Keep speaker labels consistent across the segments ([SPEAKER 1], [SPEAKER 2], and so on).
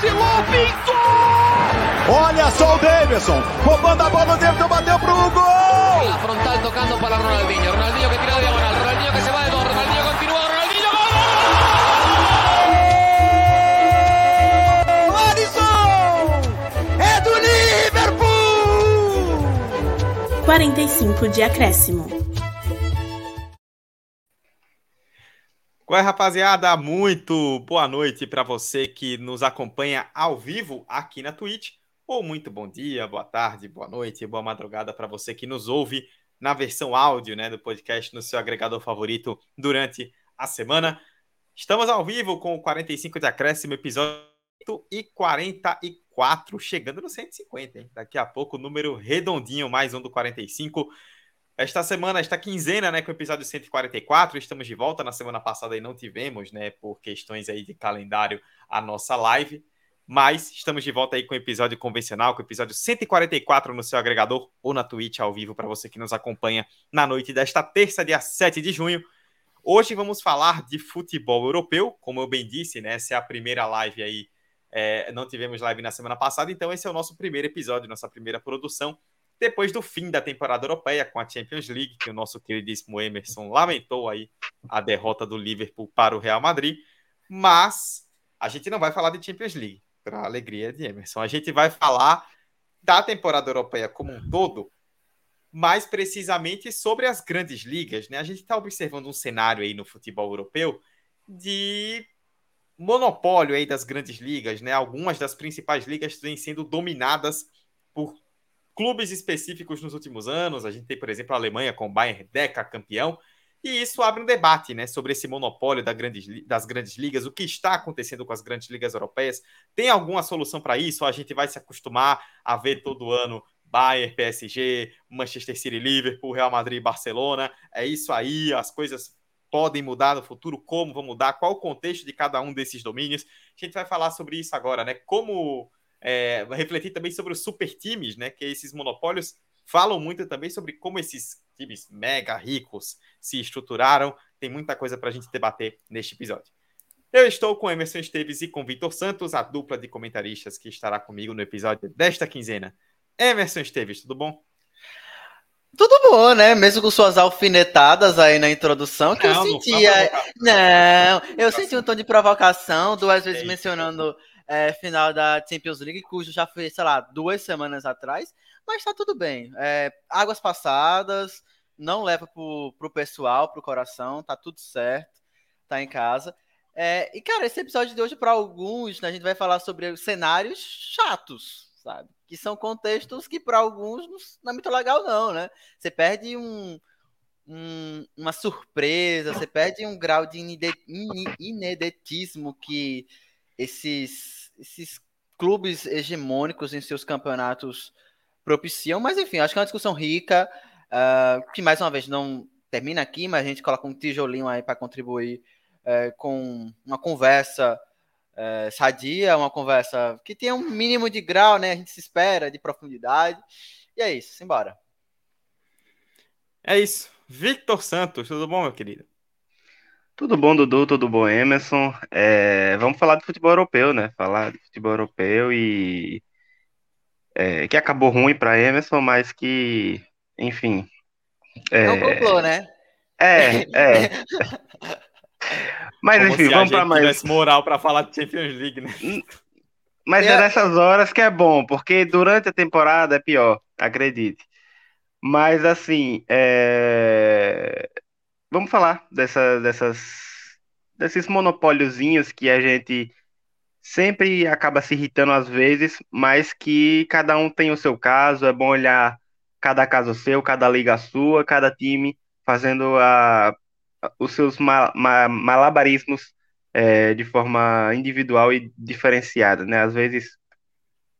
[SPEAKER 1] vacilou, pintou!
[SPEAKER 2] Olha só o Davidson, roubando a bola, o Davidson bateu pro gol!
[SPEAKER 1] La frontal tocando para Ronaldinho, Ronaldinho que tira de diagonal, Ronaldinho que se va de dos, Ronaldinho continúa, Ronaldinho, gol!
[SPEAKER 2] Alisson! É do Liverpool!
[SPEAKER 3] 45 de acréscimo.
[SPEAKER 4] Qual é, rapaziada? Muito boa noite para você que nos acompanha ao vivo aqui na Twitch. Ou muito bom dia, boa tarde, boa noite, boa madrugada para você que nos ouve na versão áudio né, do podcast no seu agregador favorito durante a semana. Estamos ao vivo com o 45 de acréscimo, episódio e 44, chegando no 150. Hein? Daqui a pouco, número redondinho, mais um do 45. Esta semana, esta quinzena, né, com o episódio 144, estamos de volta. Na semana passada aí não tivemos, né, por questões aí de calendário, a nossa live. Mas estamos de volta aí com o episódio convencional, com o episódio 144 no seu agregador ou na Twitch ao vivo para você que nos acompanha na noite desta terça, dia 7 de junho. Hoje vamos falar de futebol europeu, como eu bem disse, né? Essa é a primeira live aí. É, não tivemos live na semana passada, então esse é o nosso primeiro episódio, nossa primeira produção depois do fim da temporada europeia com a Champions League, que o nosso queridíssimo Emerson lamentou aí a derrota do Liverpool para o Real Madrid, mas a gente não vai falar de Champions League, para alegria de Emerson. A gente vai falar da temporada europeia como um todo, mais precisamente sobre as grandes ligas, né? A gente está observando um cenário aí no futebol europeu de monopólio aí das grandes ligas, né? Algumas das principais ligas vêm sendo dominadas por clubes específicos nos últimos anos. A gente tem, por exemplo, a Alemanha com o Bayern Deca campeão. E isso abre um debate né, sobre esse monopólio da grandes, das grandes ligas, o que está acontecendo com as grandes ligas europeias. Tem alguma solução para isso? A gente vai se acostumar a ver todo ano Bayern, PSG, Manchester City, Liverpool, Real Madrid, Barcelona? É isso aí, as coisas podem mudar no futuro, como vão mudar, qual o contexto de cada um desses domínios. A gente vai falar sobre isso agora, né? Como é, refletir também sobre os super times, né? Que esses monopólios falam muito também sobre como esses times mega ricos se estruturaram. Tem muita coisa para a gente debater neste episódio. Eu estou com Emerson Esteves e com Vitor Santos, a dupla de comentaristas que estará comigo no episódio desta quinzena. Emerson Esteves, tudo bom?
[SPEAKER 5] Tudo bom, né? Mesmo com suas alfinetadas aí na introdução, que não, eu sentia. Não, não, eu senti um tom de provocação, duas vezes mencionando é, final da Champions League, cujo já foi, sei lá, duas semanas atrás, mas tá tudo bem. É, águas passadas, não leva pro, pro pessoal, pro coração, tá tudo certo, tá em casa. É, e, cara, esse episódio de hoje, para alguns, né, a gente vai falar sobre cenários chatos, sabe? Que são contextos que, para alguns, não é muito legal, não, né? Você perde um, um, uma surpresa, você perde um grau de inedetismo que esses esses clubes hegemônicos em seus campeonatos propiciam, mas enfim, acho que é uma discussão rica, uh, que mais uma vez não termina aqui, mas a gente coloca um tijolinho aí para contribuir uh, com uma conversa uh, sadia, uma conversa que tenha um mínimo de grau, né? A gente se espera, de profundidade. E é isso, simbora.
[SPEAKER 4] É isso. Victor Santos, tudo bom, meu querido?
[SPEAKER 6] Tudo bom, Dudu? Tudo bom, Emerson? É, vamos falar de futebol europeu, né? Falar de futebol europeu e. É, que acabou ruim para Emerson, mas que, enfim.
[SPEAKER 5] É, Não complô, né?
[SPEAKER 6] É, é. mas
[SPEAKER 4] Como
[SPEAKER 6] enfim, vamos para mais.
[SPEAKER 4] tivesse moral para falar de Champions League, né?
[SPEAKER 6] Mas é nessas horas que é bom, porque durante a temporada é pior, acredite. Mas assim, é vamos falar dessa, dessas, desses monopóliozinhos que a gente sempre acaba se irritando às vezes, mas que cada um tem o seu caso, é bom olhar cada caso seu, cada liga sua, cada time fazendo a, os seus mal, mal, malabarismos é, de forma individual e diferenciada, né? Às vezes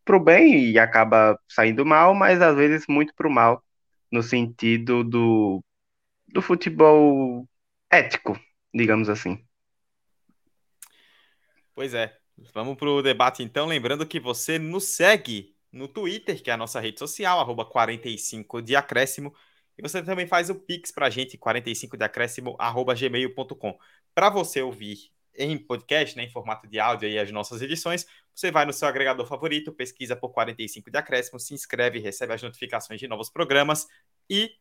[SPEAKER 6] para o bem e acaba saindo mal, mas às vezes muito para o mal, no sentido do do futebol ético, digamos assim.
[SPEAKER 4] Pois é. Vamos para o debate então. Lembrando que você nos segue no Twitter, que é a nossa rede social, arroba 45 de acréscimo. E você também faz o Pix para a gente, 45 de acréscimo, arroba gmail.com. Para você ouvir em podcast, né, em formato de áudio aí as nossas edições, você vai no seu agregador favorito, pesquisa por 45 de acréscimo, se inscreve, recebe as notificações de novos programas e,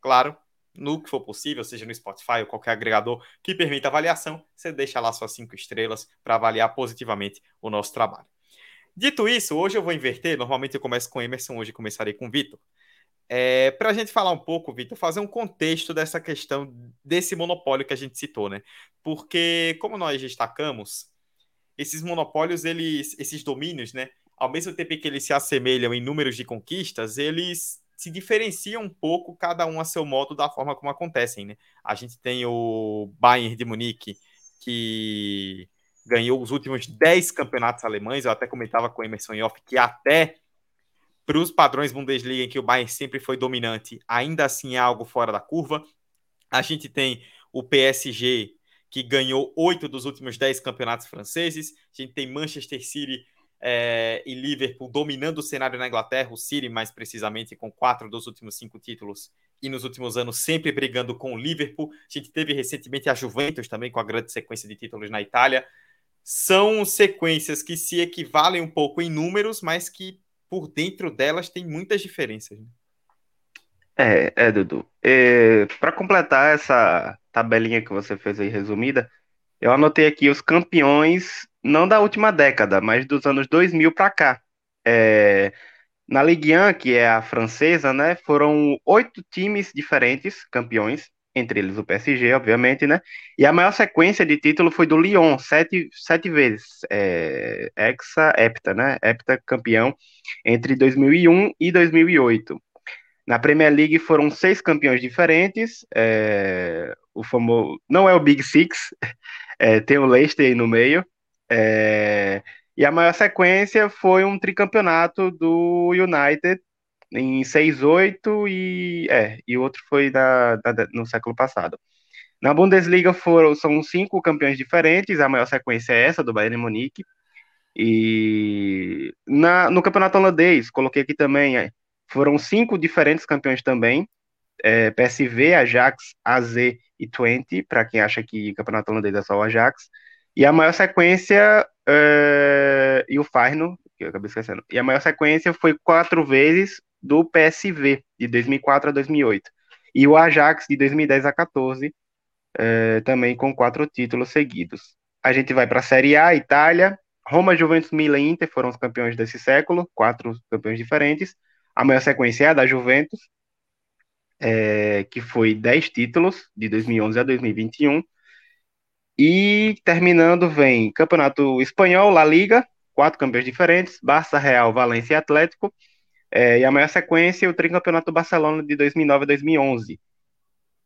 [SPEAKER 4] claro, no que for possível, seja no Spotify ou qualquer agregador que permita avaliação, você deixa lá suas cinco estrelas para avaliar positivamente o nosso trabalho. Dito isso, hoje eu vou inverter. Normalmente eu começo com Emerson, hoje começarei com Vitor. É, para a gente falar um pouco, Vitor, fazer um contexto dessa questão desse monopólio que a gente citou, né? Porque, como nós destacamos, esses monopólios, eles, esses domínios, né? Ao mesmo tempo que eles se assemelham em números de conquistas, eles se diferenciam um pouco, cada um a seu modo, da forma como acontecem, né? A gente tem o Bayern de Munique, que ganhou os últimos 10 campeonatos alemães, eu até comentava com o Emerson Yoff que até para os padrões Bundesliga em que o Bayern sempre foi dominante, ainda assim é algo fora da curva. A gente tem o PSG, que ganhou oito dos últimos dez campeonatos franceses. A gente tem Manchester City é, e Liverpool dominando o cenário na Inglaterra, o City mais precisamente, com quatro dos últimos cinco títulos, e nos últimos anos sempre brigando com o Liverpool. A gente teve recentemente a Juventus também, com a grande sequência de títulos na Itália. São sequências que se equivalem um pouco em números, mas que por dentro delas tem muitas diferenças. Né?
[SPEAKER 6] É, é, Dudu. É, Para completar essa tabelinha que você fez aí resumida, eu anotei aqui os campeões, não da última década, mas dos anos 2000 para cá. É, na Ligue 1, que é a francesa, né, foram oito times diferentes campeões, entre eles o PSG, obviamente, né? E a maior sequência de título foi do Lyon, sete, sete vezes. É, hexa, hepta, né? Hepta campeão entre 2001 e 2008. Na Premier League foram seis campeões diferentes. É, o famoso não é o Big Six, é, tem o Leicester aí no meio. É, e a maior sequência foi um tricampeonato do United em 6-8 e, é, e outro foi da, no século passado. Na Bundesliga foram, são cinco campeões diferentes, a maior sequência é essa, do Bayern Munique. E na, no campeonato holandês, coloquei aqui também, é, foram cinco diferentes campeões também, é, PSV, Ajax, AZ e Twente, para quem acha que campeonato holandês é só o Ajax. E a maior sequência, é, e o Feyenoord, que eu acabei esquecendo, e a maior sequência foi quatro vezes do PSV, de 2004 a 2008. E o Ajax, de 2010 a 14, é, também com quatro títulos seguidos. A gente vai para a Série A, Itália. Roma, Juventus, Milan e Inter foram os campeões desse século, quatro campeões diferentes. A maior sequência é a da Juventus, é, que foi 10 títulos, de 2011 a 2021. E terminando vem Campeonato Espanhol, La Liga, quatro campeões diferentes, Barça, Real, Valência e Atlético. É, e a maior sequência, o tricampeonato do Barcelona de 2009 a 2011.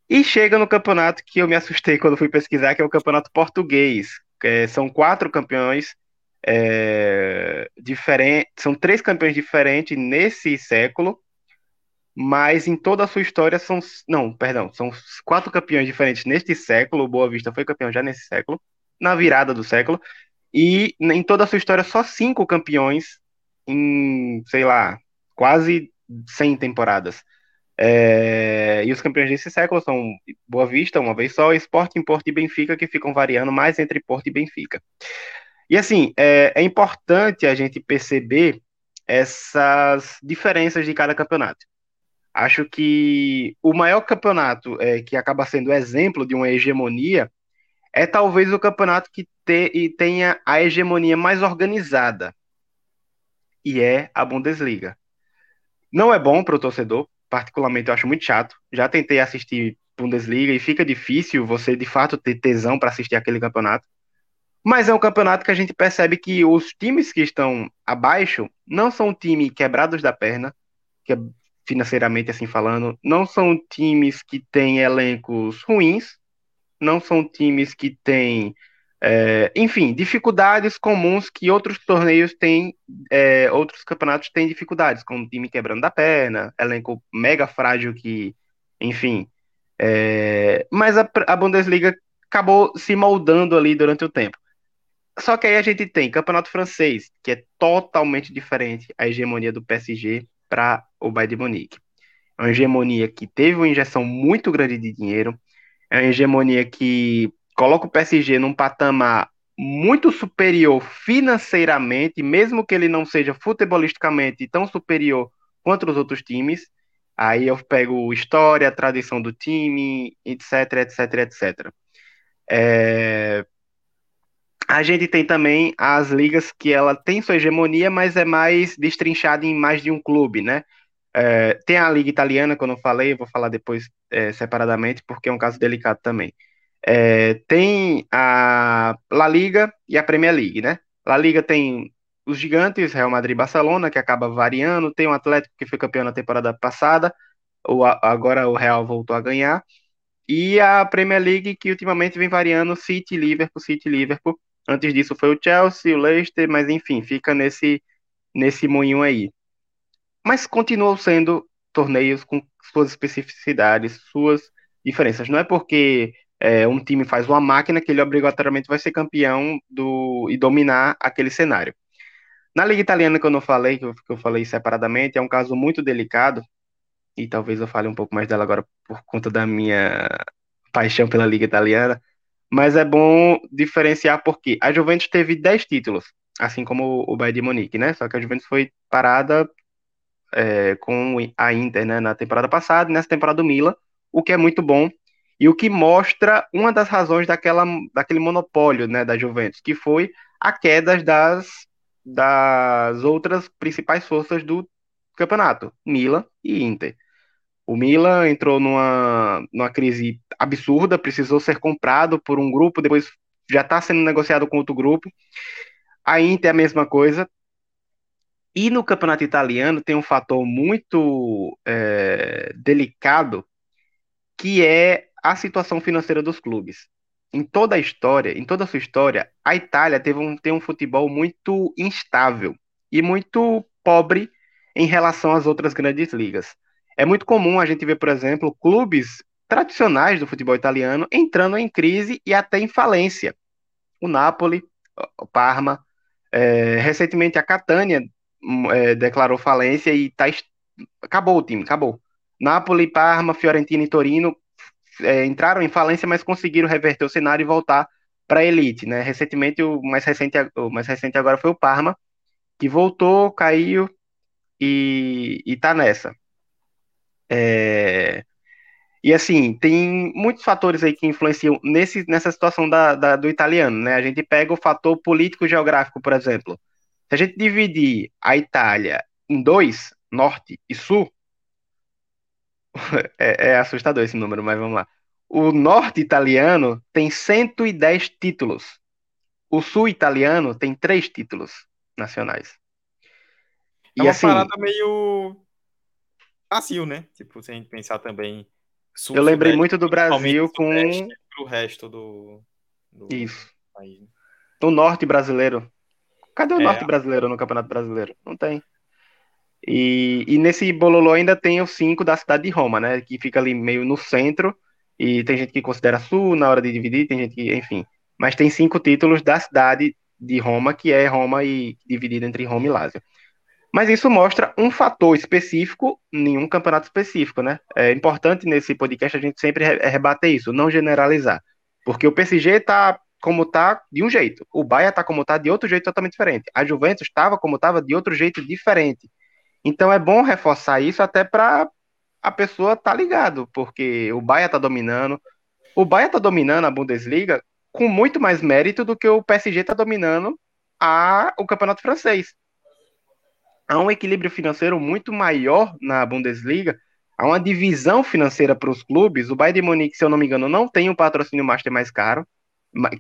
[SPEAKER 6] E chega no campeonato que eu me assustei quando fui pesquisar, que é o campeonato português. É, são quatro campeões é, diferentes, são três campeões diferentes nesse século, mas em toda a sua história são, não, perdão, são quatro campeões diferentes neste século. O Boa Vista foi campeão já nesse século, na virada do século, e em toda a sua história só cinco campeões em, sei lá, quase 100 temporadas. É, e os campeões desse século são Boa Vista, uma vez só, Sporting, Porto e Benfica, que ficam variando mais entre Porto e Benfica. E assim, é, é importante a gente perceber essas diferenças de cada campeonato. Acho que o maior campeonato é, que acaba sendo exemplo de uma hegemonia é talvez o campeonato que te, tenha a hegemonia mais organizada, e é a Bundesliga. Não é bom para o torcedor, particularmente eu acho muito chato. Já tentei assistir Bundesliga e fica difícil você de fato ter tesão para assistir aquele campeonato. Mas é um campeonato que a gente percebe que os times que estão abaixo não são times quebrados da perna, que é financeiramente assim falando, não são times que têm elencos ruins, não são times que têm é, enfim, dificuldades comuns que outros torneios têm, é, outros campeonatos têm dificuldades, como time quebrando da perna, elenco mega frágil que, enfim. É, mas a, a, Bundesliga acabou se moldando ali durante o tempo. Só que aí a gente tem campeonato francês, que é totalmente diferente a hegemonia do PSG para o Bayern de Munique. É uma hegemonia que teve uma injeção muito grande de dinheiro, é uma hegemonia que coloca o PSG num patamar muito superior financeiramente, mesmo que ele não seja futebolisticamente tão superior quanto os outros times. Aí eu pego história, tradição do time, etc, etc, etc. É... A gente tem também as ligas que ela tem sua hegemonia, mas é mais destrinchada em mais de um clube, né? É, tem a liga italiana, que eu não falei, vou falar depois é, separadamente, porque é um caso delicado também. É, tem a La Liga e a Premier League, né? La Liga tem os gigantes, Real Madrid e Barcelona, que acaba variando, tem o Atlético que foi campeão na temporada passada, o, agora o Real voltou a ganhar, e a Premier League que ultimamente vem variando City, Liverpool, City, Liverpool, Antes disso foi o Chelsea, o Leicester, mas enfim, fica nesse, nesse moinho aí. Mas continuam sendo torneios com suas especificidades, suas diferenças. Não é porque é, um time faz uma máquina que ele obrigatoriamente vai ser campeão do, e dominar aquele cenário. Na Liga Italiana, que eu não falei, que eu, que eu falei separadamente, é um caso muito delicado, e talvez eu fale um pouco mais dela agora por conta da minha paixão pela Liga Italiana, mas é bom diferenciar porque a Juventus teve 10 títulos, assim como o Bayern de Munique, né? Só que a Juventus foi parada é, com a Inter né, na temporada passada nessa temporada do Milan, o que é muito bom e o que mostra uma das razões daquela, daquele monopólio né, da Juventus, que foi a queda das, das outras principais forças do campeonato, Milan e Inter. O Milan entrou numa, numa crise absurda, precisou ser comprado por um grupo, depois já está sendo negociado com outro grupo. A Inter é a mesma coisa. E no campeonato italiano tem um fator muito é, delicado, que é a situação financeira dos clubes. Em toda a história, em toda a sua história, a Itália teve um, tem um futebol muito instável e muito pobre em relação às outras grandes ligas. É muito comum a gente ver, por exemplo, clubes tradicionais do futebol italiano entrando em crise e até em falência. O Napoli, o Parma, é, recentemente a Catania hum, é, declarou falência e tá, acabou o time, acabou. Napoli, Parma, Fiorentina e Torino é, entraram em falência, mas conseguiram reverter o cenário e voltar para a elite, né? Recentemente o mais recente, o mais recente agora foi o Parma, que voltou, caiu e, e tá nessa. É... E assim, tem muitos fatores aí que influenciam nesse, nessa situação da, da, do italiano, né? A gente pega o fator político-geográfico, por exemplo. Se a gente dividir a Itália em dois, norte e sul, é, é assustador esse número, mas vamos lá. O norte italiano tem 110 títulos. O sul italiano tem três títulos nacionais.
[SPEAKER 4] É e uma assim, parada meio Brasil, né? Tipo, se a gente pensar também.
[SPEAKER 6] Sul, eu lembrei muito do Brasil com.
[SPEAKER 4] O resto do,
[SPEAKER 6] do Isso. país. Né? O norte brasileiro. Cadê o é. norte brasileiro no Campeonato Brasileiro? Não tem. E, e nesse bololô ainda tem os cinco da cidade de Roma, né? Que fica ali meio no centro. E tem gente que considera sul na hora de dividir, tem gente que, enfim. Mas tem cinco títulos da cidade de Roma, que é Roma e dividido entre Roma e Lázio. Mas isso mostra um fator específico em um campeonato específico, né? É importante nesse podcast a gente sempre rebater isso, não generalizar. Porque o PSG tá como tá de um jeito, o Bahia tá como tá de outro jeito totalmente diferente. A Juventus estava como estava de outro jeito diferente. Então é bom reforçar isso até para a pessoa tá ligado, porque o Bahia tá dominando. O Bahia tá dominando a Bundesliga com muito mais mérito do que o PSG tá dominando a, o campeonato francês há um equilíbrio financeiro muito maior na Bundesliga, há uma divisão financeira para os clubes. O Bayern de Munique, se eu não me engano, não tem um patrocínio master mais caro,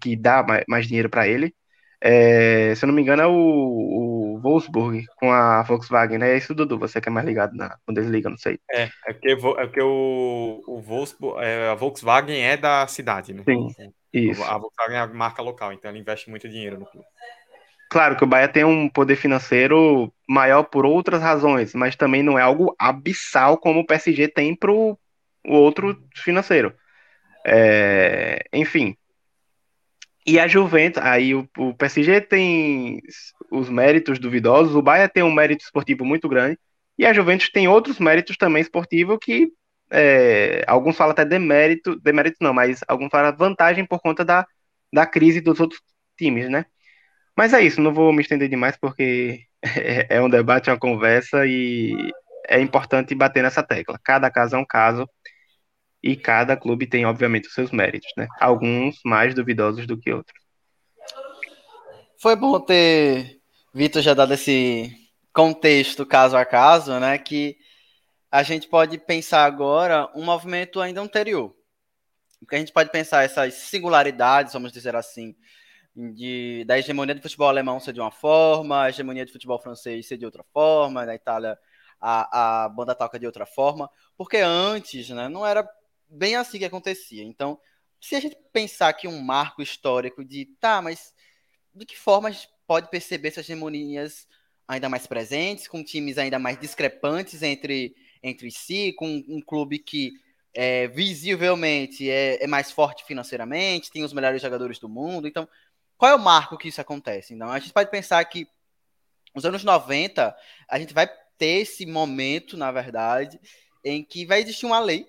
[SPEAKER 6] que dá mais dinheiro para ele. É, se eu não me engano, é o, o, Wolfsburg com a Volkswagen, né? É isso, Dudu, você que é mais ligado na Bundesliga, não sei.
[SPEAKER 4] É, é porque, é porque o, o Wolfsburg, é, a Volkswagen é da cidade, né?
[SPEAKER 6] Sim, isso.
[SPEAKER 4] A Volkswagen é a marca local, então ela investe muito dinheiro no clube.
[SPEAKER 6] Claro que o Bahia tem um poder financeiro maior por outras razões, mas também não é algo abissal como o PSG tem para o outro financeiro. É, enfim. E a Juventus, aí o, o, PSG tem os méritos duvidosos, o Bahia tem um mérito esportivo muito grande, e a Juventus tem outros méritos também esportivos que é, alguns falam até demérito, demérito não, mas alguns falam vantagem por conta da, da crise dos outros times, né? Mas é isso, não vou me estender demais porque é, é um debate, é uma conversa e é importante bater nessa tecla. Cada caso é um caso e cada clube tem, obviamente, os seus méritos, né? Alguns mais duvidosos do que outros.
[SPEAKER 5] Foi bom ter Vitor já dado esse contexto caso a caso, né? Que a gente pode pensar agora um movimento ainda anterior. Porque a gente pode pensar essas singularidades, vamos dizer assim, de, da hegemonia do futebol alemão ser de uma forma, a hegemonia do futebol francês ser de outra forma, na Itália a, a banda toca de outra forma, porque antes né, não era bem assim que acontecia. Então, se a gente pensar aqui um marco histórico de, tá, mas de que forma a gente pode perceber essas hegemonias ainda mais presentes, com times ainda mais discrepantes entre, entre si, com um clube que é, visivelmente é, é, mais forte financeiramente, tem os melhores jogadores do mundo. Então, qual é o marco que isso acontece? Então, a gente pode pensar que nos anos 90, a gente vai ter esse momento, na verdade, em que vai existir uma lei,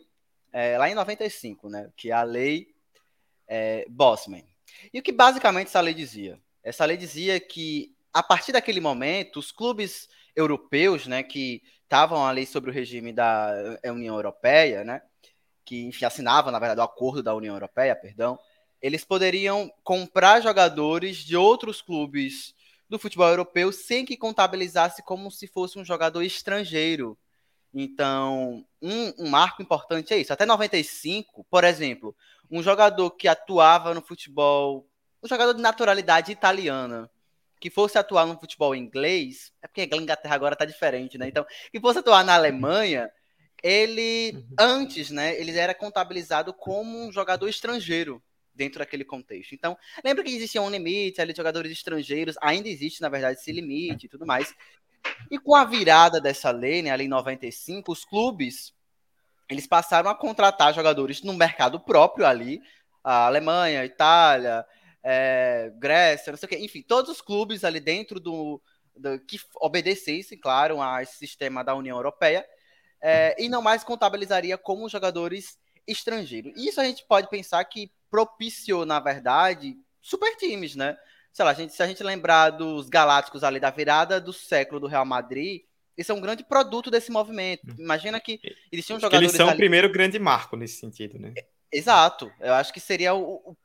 [SPEAKER 5] é, lá em 95, né, que é a lei é, Bosman. E o que basicamente essa lei dizia? Essa lei dizia que a partir daquele momento, os clubes europeus, né, que estavam ali sobre o regime da eh, União Europeia, né, que enfim, assinavam, na verdade, o acordo da União Europeia, perdão, eles poderiam comprar jogadores de outros clubes do futebol europeu sem que contabilizasse como se fosse um jogador estrangeiro. Então, um, um marco importante é isso. Até 95, por exemplo, um jogador que atuava no futebol, um jogador de naturalidade italiana, que fosse atuar no futebol inglês, é porque a Inglaterra agora tá diferente, né? Então, que fosse atuar na Alemanha, ele uhum. antes, né, ele era contabilizado como um jogador estrangeiro dentro daquele contexto. Então, lembra que existia um limite ali de jogadores estrangeiros, ainda existe, na verdade, esse limite e tudo mais. E com a virada dessa lei, né, ali em 95, os clubes eles passaram a contratar jogadores no mercado próprio ali, a Alemanha, a Itália, é, Grécia, não sei o quê, enfim, todos os clubes ali dentro do, do que obedecessem, claro, a esse sistema da União Europeia, é, e não mais contabilizaria como jogadores estrangeiros. Isso a gente pode pensar que propiciou, na verdade, super times, né? Sei lá, a gente, se a gente lembrar dos Galácticos ali da virada do século do Real Madrid, isso é um grande produto desse movimento. Hum. Imagina que existiam jogadores.
[SPEAKER 4] Eles são ali... o primeiro grande marco nesse sentido, né?
[SPEAKER 5] Exato. Eu acho que seria o,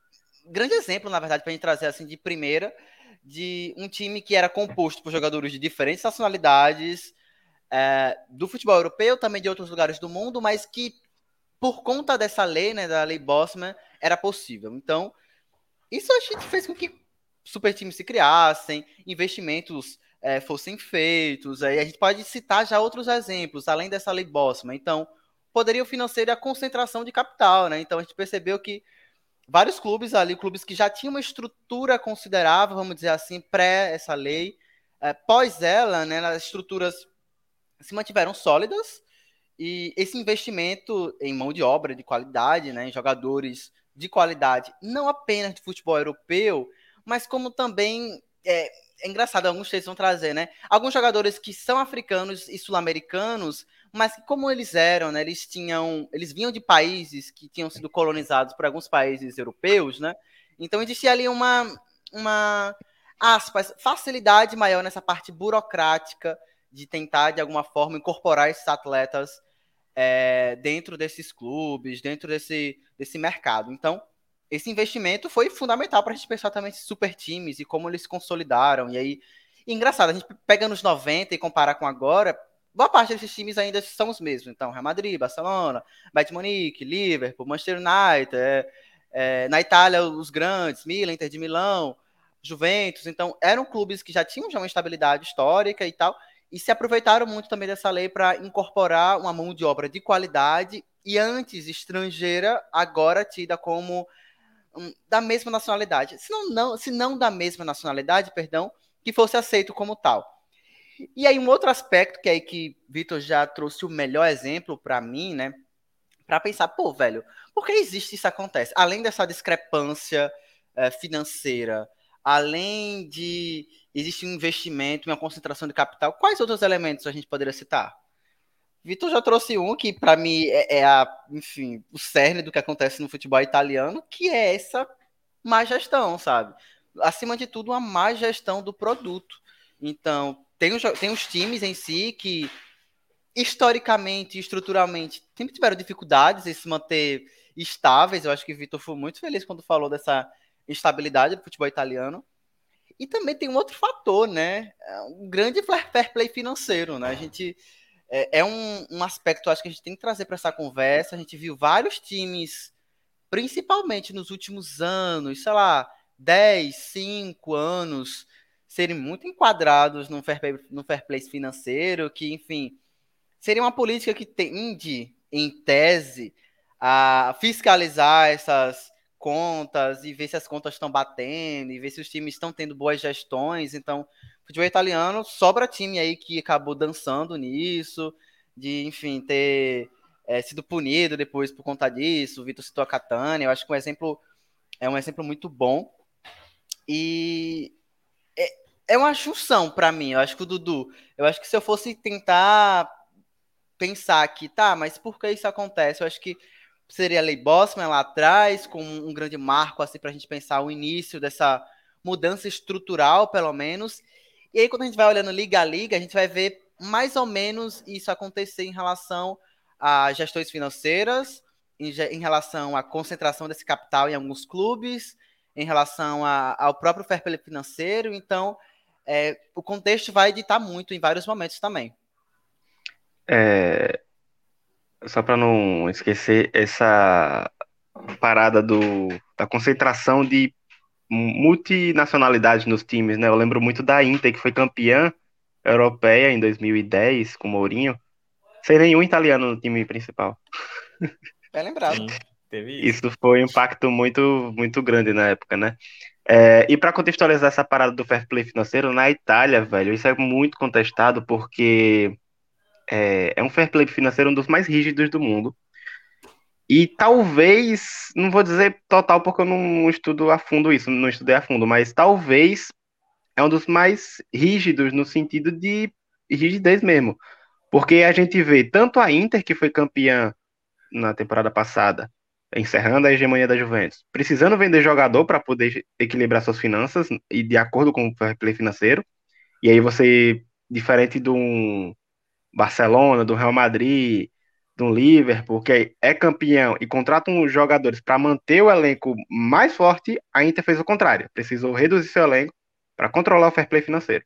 [SPEAKER 5] grande exemplo, na verdade, para a gente trazer assim de primeira, de um time que era composto por jogadores de diferentes nacionalidades, é, do futebol europeu, também de outros lugares do mundo, mas que por conta dessa lei, né, da lei Bosman, era possível. Então, isso a gente fez com que super times se criassem, investimentos é, fossem feitos. Aí a gente pode citar já outros exemplos, além dessa lei Bosman. Então, poderio financeiro e a concentração de capital, né? Então a gente percebeu que vários clubes ali, clubes que já tinham uma estrutura considerável, vamos dizer assim, pré essa lei, é, pós ela, né, as estruturas se mantiveram sólidas e esse investimento em mão de obra de qualidade, né, em jogadores de qualidade, não apenas de futebol europeu, mas como também é, é engraçado, alguns textos vão trazer, né? Alguns jogadores que são africanos e sul-americanos, mas como eles eram, né? Eles tinham, eles vinham de países que tinham sido colonizados por alguns países europeus, né? Então existia ali uma, uma aspas, facilidade maior nessa parte burocrática de tentar de alguma forma incorporar esses atletas é, dentro desses clubes, dentro desse, desse mercado. Então esse investimento foi fundamental para a gente pensar também esses super times e como eles se consolidaram. E aí, e engraçado, a gente pega nos 90 e compara com agora, boa parte desses times ainda são os mesmos. Então, Real Madrid, Barcelona, Bayern Munique, Liverpool, Manchester United, é, é, na Itália os grandes, Milan, Inter de Milão, Juventus. Então, eram clubes que já tinham já uma estabilidade histórica e tal, e se aproveitaram muito também dessa lei para incorporar uma mão de obra de qualidade e antes estrangeira, agora tida como da mesma nacionalidade. Se não, não, se não da mesma nacionalidade, perdão, que fosse aceito como tal. E aí um outro aspecto que aí que Vitor já trouxe o melhor exemplo para mim, né? Para pensar, pô, velho, por que existe isso acontece? Além dessa discrepância é, financeira, além de existir um investimento, uma concentração de capital, quais outros elementos a gente poderia citar? Vitor já trouxe um que, para mim, é, é, a, enfim, o cerne do que acontece no futebol italiano, que é essa má gestão, sabe? Acima de tudo, uma má gestão do produto. Então, tem os, tem os times em si que, historicamente e estruturalmente, sempre tiveram dificuldades em se manter estáveis. Eu acho que o Vitor foi muito feliz quando falou dessa instabilidade do futebol italiano. E também tem um outro fator, né? É um grande fair play financeiro, né? A gente é, é um, um aspecto, acho que a gente tem que trazer para essa conversa. A gente viu vários times, principalmente nos últimos anos, sei lá, 10, 5 anos, serem muito enquadrados no fair play, no fair play financeiro, que, enfim, seria uma política que tende, em tese, a fiscalizar essas contas e ver se as contas estão batendo e ver se os times estão tendo boas gestões. Então, futebol italiano sobra time aí que acabou dançando nisso, de, enfim, ter é, sido punido depois por conta disso. O Vitor citou a Catania, eu acho que um exemplo é um exemplo muito bom. E é, é uma junção para mim. Eu acho que o Dudu, eu acho que se eu fosse tentar pensar aqui, tá, mas por que isso acontece? Eu acho que seria a Lei Bosman lá atrás, com um grande marco assim para a gente pensar o início dessa mudança estrutural, pelo menos. E aí, quando a gente vai olhando liga a liga, a gente vai ver mais ou menos isso acontecer em relação a gestões financeiras, em, em relação à concentração desse capital em alguns clubes, em relação a, ao próprio fair play financeiro. Então, é, o contexto vai editar muito em vários momentos também.
[SPEAKER 6] É, só para não esquecer essa parada do, da concentração de multinacionalidade nos times, né? Eu lembro muito da Inter, que foi campeã europeia em 2010 com o Mourinho, sem nenhum italiano no time principal.
[SPEAKER 5] É lembrado. Sim,
[SPEAKER 6] isso. isso. foi um impacto muito, muito grande na época, né? É, e para contextualizar essa parada do fair play financeiro, na Itália, velho, isso é muito contestado porque é, é um fair play financeiro um dos mais rígidos do mundo. E talvez, não vou dizer total porque eu não estudo a fundo isso, não estudei a fundo, mas talvez é um dos mais rígidos no sentido de rigidez mesmo. Porque a gente vê tanto a Inter, que foi campeã na temporada passada, encerrando a hegemonia da Juventus, precisando vender jogador para poder equilibrar suas finanças e de acordo com o fair play financeiro. E aí você, diferente de um Barcelona, do Real Madrid, do Liverpool, que é campeão e contrata uns jogadores para manter o elenco mais forte, a Inter fez o contrário. Precisou reduzir seu elenco para controlar o fair play financeiro.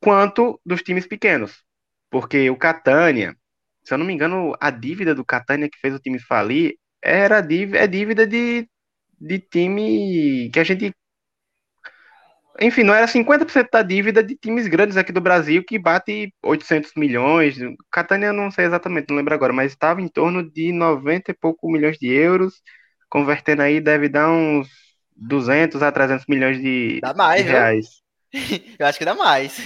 [SPEAKER 6] Quanto dos times pequenos. Porque o Catania, se eu não me engano, a dívida do Catania que fez o time falir era dívida, é dívida de, de time que a gente enfim, não era 50% da dívida de times grandes aqui do Brasil que bate 800 milhões. Catania não sei exatamente, não lembro agora, mas estava em torno de 90 e pouco milhões de euros. Convertendo aí deve dar uns 200 a 300 milhões de,
[SPEAKER 5] dá mais,
[SPEAKER 6] de reais.
[SPEAKER 5] Eu acho que dá mais.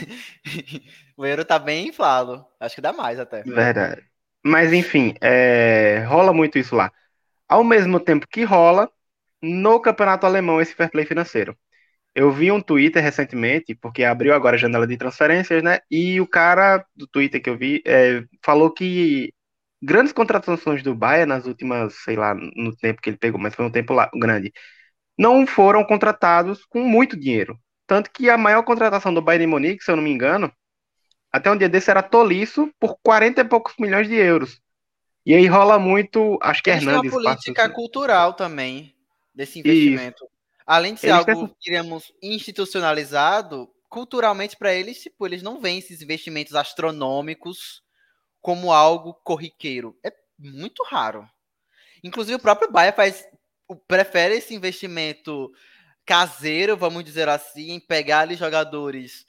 [SPEAKER 5] O euro tá bem inflado. Acho que dá mais até.
[SPEAKER 6] Verdade. Mas enfim, é... rola muito isso lá. Ao mesmo tempo que rola, no campeonato alemão esse fair play financeiro. Eu vi um Twitter recentemente, porque abriu agora a janela de transferências, né? E o cara do Twitter que eu vi é, falou que grandes contratações do Bayern nas últimas, sei lá, no tempo que ele pegou, mas foi um tempo lá, grande, não foram contratados com muito dinheiro. Tanto que a maior contratação do Bayern de Munique, se eu não me engano, até um dia desse era Tolisso por 40 e poucos milhões de euros. E aí rola muito, acho que Hernandes.
[SPEAKER 5] Tem uma política passa... cultural também desse investimento. Isso. Além de ser eles algo, diríamos, institucionalizado, culturalmente para eles, tipo, eles não veem esses investimentos astronômicos como algo corriqueiro. É muito raro. Inclusive o próprio Baia faz prefere esse investimento caseiro, vamos dizer assim, em pegar ali jogadores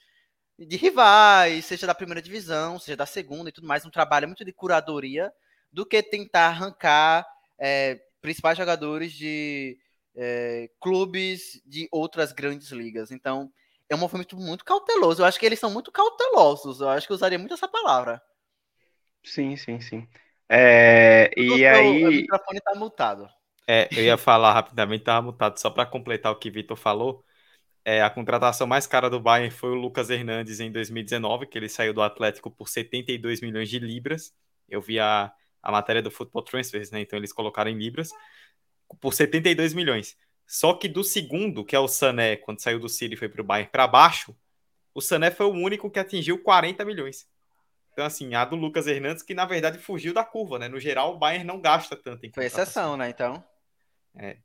[SPEAKER 5] de rivais, seja da primeira divisão, seja da segunda e tudo mais, um trabalho muito de curadoria, do que tentar arrancar é, principais jogadores de é, clubes de outras grandes ligas. Então, é um movimento muito cauteloso. Eu acho que eles são muito cautelosos. Eu acho que eu usaria muito essa palavra.
[SPEAKER 6] Sim, sim, sim. É, e aí.
[SPEAKER 5] O microfone tá multado.
[SPEAKER 4] É, eu ia falar rapidamente, tava mutado, só para completar o que o Vitor falou. É, a contratação mais cara do Bayern foi o Lucas Hernandes em 2019, que ele saiu do Atlético por 72 milhões de libras. Eu vi a, a matéria do Football Transfers, né? Então eles colocaram em libras por 72 milhões. Só que do segundo, que é o Sané, quando saiu do City e foi para o Bayern para baixo, o Sané foi o único que atingiu 40 milhões. Então, assim, a do Lucas Hernandes, que na verdade fugiu da curva, né? No geral, o Bayern não gasta tanto em
[SPEAKER 5] Foi exceção, né? Então.
[SPEAKER 4] É.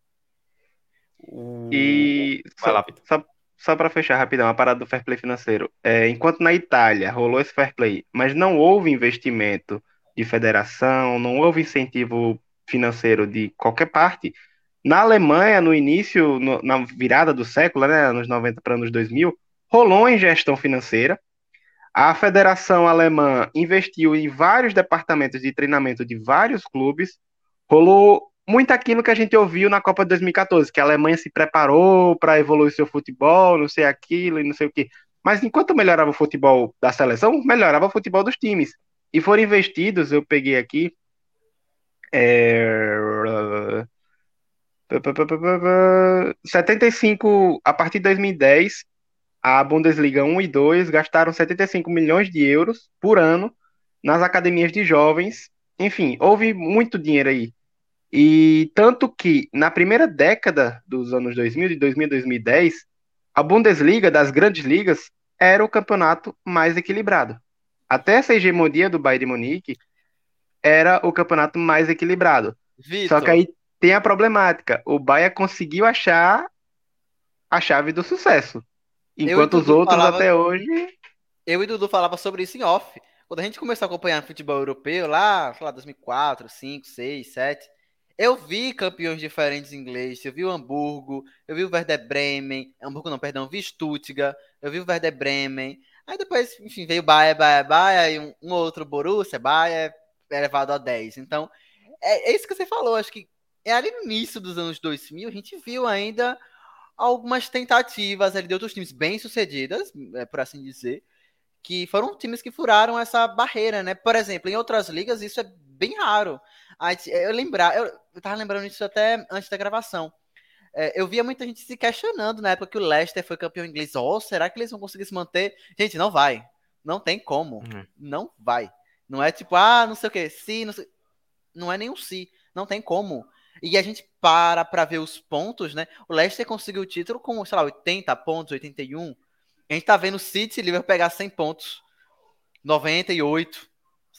[SPEAKER 4] O...
[SPEAKER 6] E
[SPEAKER 4] Vai lá,
[SPEAKER 6] só, só para fechar rapidão, a parada do fair play financeiro. É, enquanto na Itália rolou esse fair play, mas não houve investimento de federação, não houve incentivo financeiro de qualquer parte. Na Alemanha, no início, no- na virada do século, né, anos 90 para anos 2000, rolou uma ingestão financeira. A Federação Alemã investiu em vários departamentos de treinamento de vários clubes. Rolou muito aquilo que a gente ouviu na Copa de 2014, que a Alemanha se preparou para evoluir seu futebol, não sei aquilo e não sei o quê. Mas enquanto melhorava o futebol da seleção, melhorava o futebol dos times. E foram investidos, eu peguei aqui, é... 75, a partir de 2010, a Bundesliga 1 e 2 gastaram 75 milhões de euros por ano nas academias de jovens. Enfim, houve muito dinheiro aí. E tanto que na primeira década dos anos 2000, de 2000 a 2010, a Bundesliga das grandes ligas era o campeonato mais equilibrado. Até essa hegemonia do Bayern de Munique era o campeonato mais equilibrado.
[SPEAKER 5] Vitor,
[SPEAKER 6] Só que aí tem a problemática. O Bayern conseguiu achar a chave do sucesso. Enquanto os outros
[SPEAKER 5] falava-
[SPEAKER 6] até hoje.
[SPEAKER 5] eu e Dudu falava sobre isso em off. Quando a gente começou a acompanhar futebol europeu, lá, sei lá, 2004, 5, 6, 7, eu vi campeões diferentes ingleses. Eu vi o Hamburgo, eu vi o Werder Bremen, Hamburgo não, perdão, vi Stuttgart, eu vi o Werder Bremen. Aí depois, enfim, veio o Bayern, Bayern, Bayern, e um, um outro Borussia, Bayern, elevado a 10. Então, é, é isso que você falou. Acho que é ali no início dos anos 2000, a gente viu ainda algumas tentativas ali de outros times bem-sucedidas, é, por assim dizer, que foram times que furaram essa barreira, né? Por exemplo, em outras ligas isso é bem raro. Gente- Eu lembrar, eu, tava lembrando disso até antes da gravação. É, eu via muita gente se questionando na época que o Leicester foi campeão inglês. Oh, será que eles vão conseguir se manter? Gente, não vai. Não tem como.
[SPEAKER 4] Uhum.
[SPEAKER 5] Não vai. Não é tipo, ah, não sei o que, se, não sei. Não é nenhum se. Não tem como. E a gente para pra ver os pontos, né? O Leicester conseguiu o título com, sei lá, 80 pontos, 81. A gente tá vendo o City e Liverpool pegar 100 pontos. 98,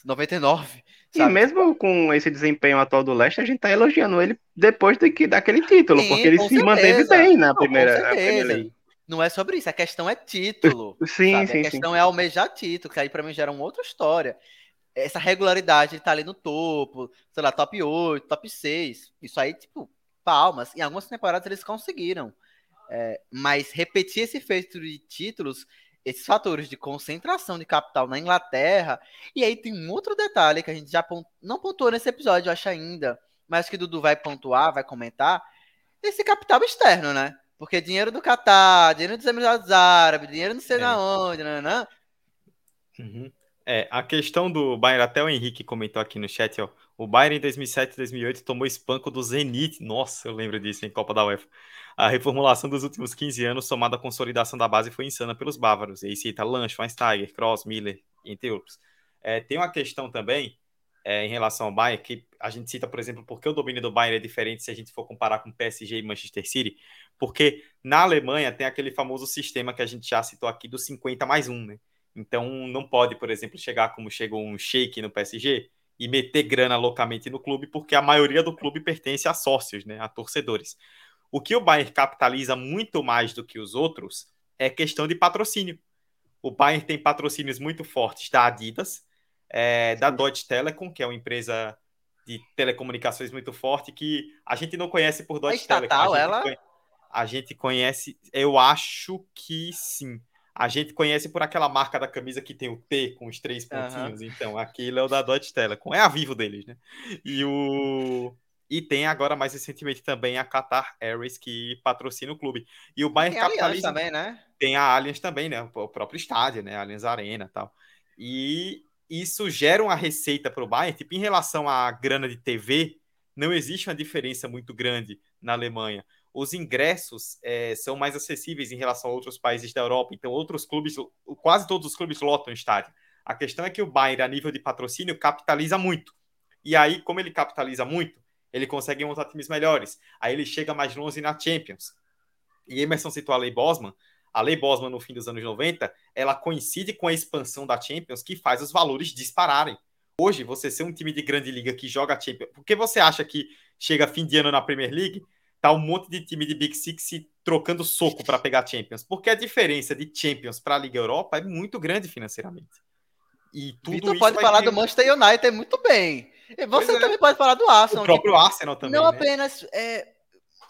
[SPEAKER 5] 99.
[SPEAKER 6] E
[SPEAKER 5] Sabe?
[SPEAKER 6] mesmo com esse desempenho atual do Leicester, a gente tá elogiando ele depois do que, daquele título,
[SPEAKER 5] Sim,
[SPEAKER 6] porque ele se manteve bem na
[SPEAKER 5] Não,
[SPEAKER 6] primeira, League.
[SPEAKER 5] Não é sobre isso, a questão é título.
[SPEAKER 6] Sim,
[SPEAKER 5] sabe?
[SPEAKER 6] sim,
[SPEAKER 5] a
[SPEAKER 6] sim.
[SPEAKER 5] questão é almejar título, que aí pra mim gera uma outra história. Essa regularidade de tá ali no topo, sei lá, top 8, top 6. Isso aí, tipo, palmas. Em algumas temporadas eles conseguiram. É, mas repetir esse feito de títulos, esses fatores de concentração de capital na Inglaterra. E aí tem um outro detalhe que a gente já não pontuou nesse episódio, eu acho ainda, mas que o Dudu vai pontuar, vai comentar. Esse capital externo, né? Porque dinheiro do Catar, dinheiro dos Emirados Árabes, dinheiro não sei
[SPEAKER 4] É.
[SPEAKER 5] na onde, né?
[SPEAKER 4] Uhum. É, a questão do Bayern, até o Henrique comentou aqui no chat, ó. O Bayern em 2007 e 2008 tomou espanco do Zenit. Nossa, eu lembro disso em Copa da UEFA. A reformulação dos últimos 15 anos, somada à consolidação da base, foi insana pelos bávaros. E aí cita Lange, Schweinsteiger, Kroos, Miller, entre outros. É, tem uma questão também é, em relação ao Bayern, que a gente cita, por exemplo, porque o domínio do Bayern é diferente se a gente for comparar com PSG e Manchester City, porque na Alemanha tem aquele famoso sistema que a gente já citou aqui do 50 mais 1, né? Então não pode, por exemplo, chegar como chegou um shake no PSG e meter grana loucamente no clube, porque a maioria do clube pertence a sócios, né, a torcedores. O que o Bayern capitaliza muito mais do que os outros é questão de patrocínio. O Bayern tem patrocínios muito fortes da Adidas, é, da Deutsche Telekom, que é uma empresa de telecomunicações muito forte, que a gente não conhece por Deutsche
[SPEAKER 5] estatal,
[SPEAKER 4] Telekom. A gente,
[SPEAKER 5] ela?
[SPEAKER 4] a gente conhece, eu acho que sim. A gente conhece por aquela marca da camisa que tem o T com os três pontinhos. Então, aquilo é o da Deutsche Telekom. É a Vivo deles, né? E o e tem agora mais recentemente também a Qatar Airways que patrocina o clube. E o Bayern
[SPEAKER 5] Tem Allianz
[SPEAKER 4] capitaliza
[SPEAKER 5] também, né?
[SPEAKER 4] tem a Allianz também, né? O próprio estádio, né? A Allianz Arena e tal. E isso gera uma receita para o Bayern, tipo, em relação à grana de TV, não existe uma diferença muito grande na Alemanha. Os ingressos é, são mais acessíveis em relação a outros países da Europa. Então, outros clubes, quase todos os clubes lotam o estádio. A questão é que o Bayern, a nível de patrocínio, capitaliza muito. E aí, como ele capitaliza muito, ele consegue montar times melhores. Aí ele chega mais longe na Champions. E Emerson citou a Lei Bosman. A Lei Bosman, no fim dos anos 90, ela coincide com a expansão da Champions, que faz os valores dispararem. Hoje, você ser um time de grande liga que joga Champions, por que você acha que chega fim de ano na Premier League, tá um monte de time de Big Six se trocando soco para pegar Champions? Porque a diferença de Champions para a Liga Europa é muito grande financeiramente.
[SPEAKER 5] E tudo Vitor pode falar ter... do Manchester United muito bem. E você é. também pode falar do Arsenal.
[SPEAKER 4] O próprio tipo, Arsenal também.
[SPEAKER 5] Não né? apenas é,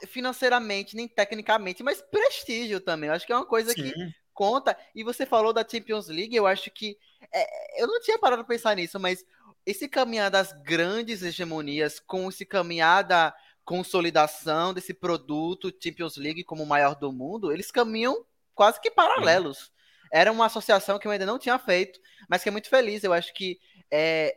[SPEAKER 5] financeiramente, nem tecnicamente, mas prestígio também. Eu acho que é uma coisa Sim. que conta. E você falou da Champions League, eu acho que. É, eu não tinha parado para pensar nisso, mas esse caminhar das grandes hegemonias com esse caminhar da consolidação desse produto Champions League como o maior do mundo, eles caminham quase que paralelos. Era uma associação que eu ainda não tinha feito, mas que é muito feliz. Eu acho que é,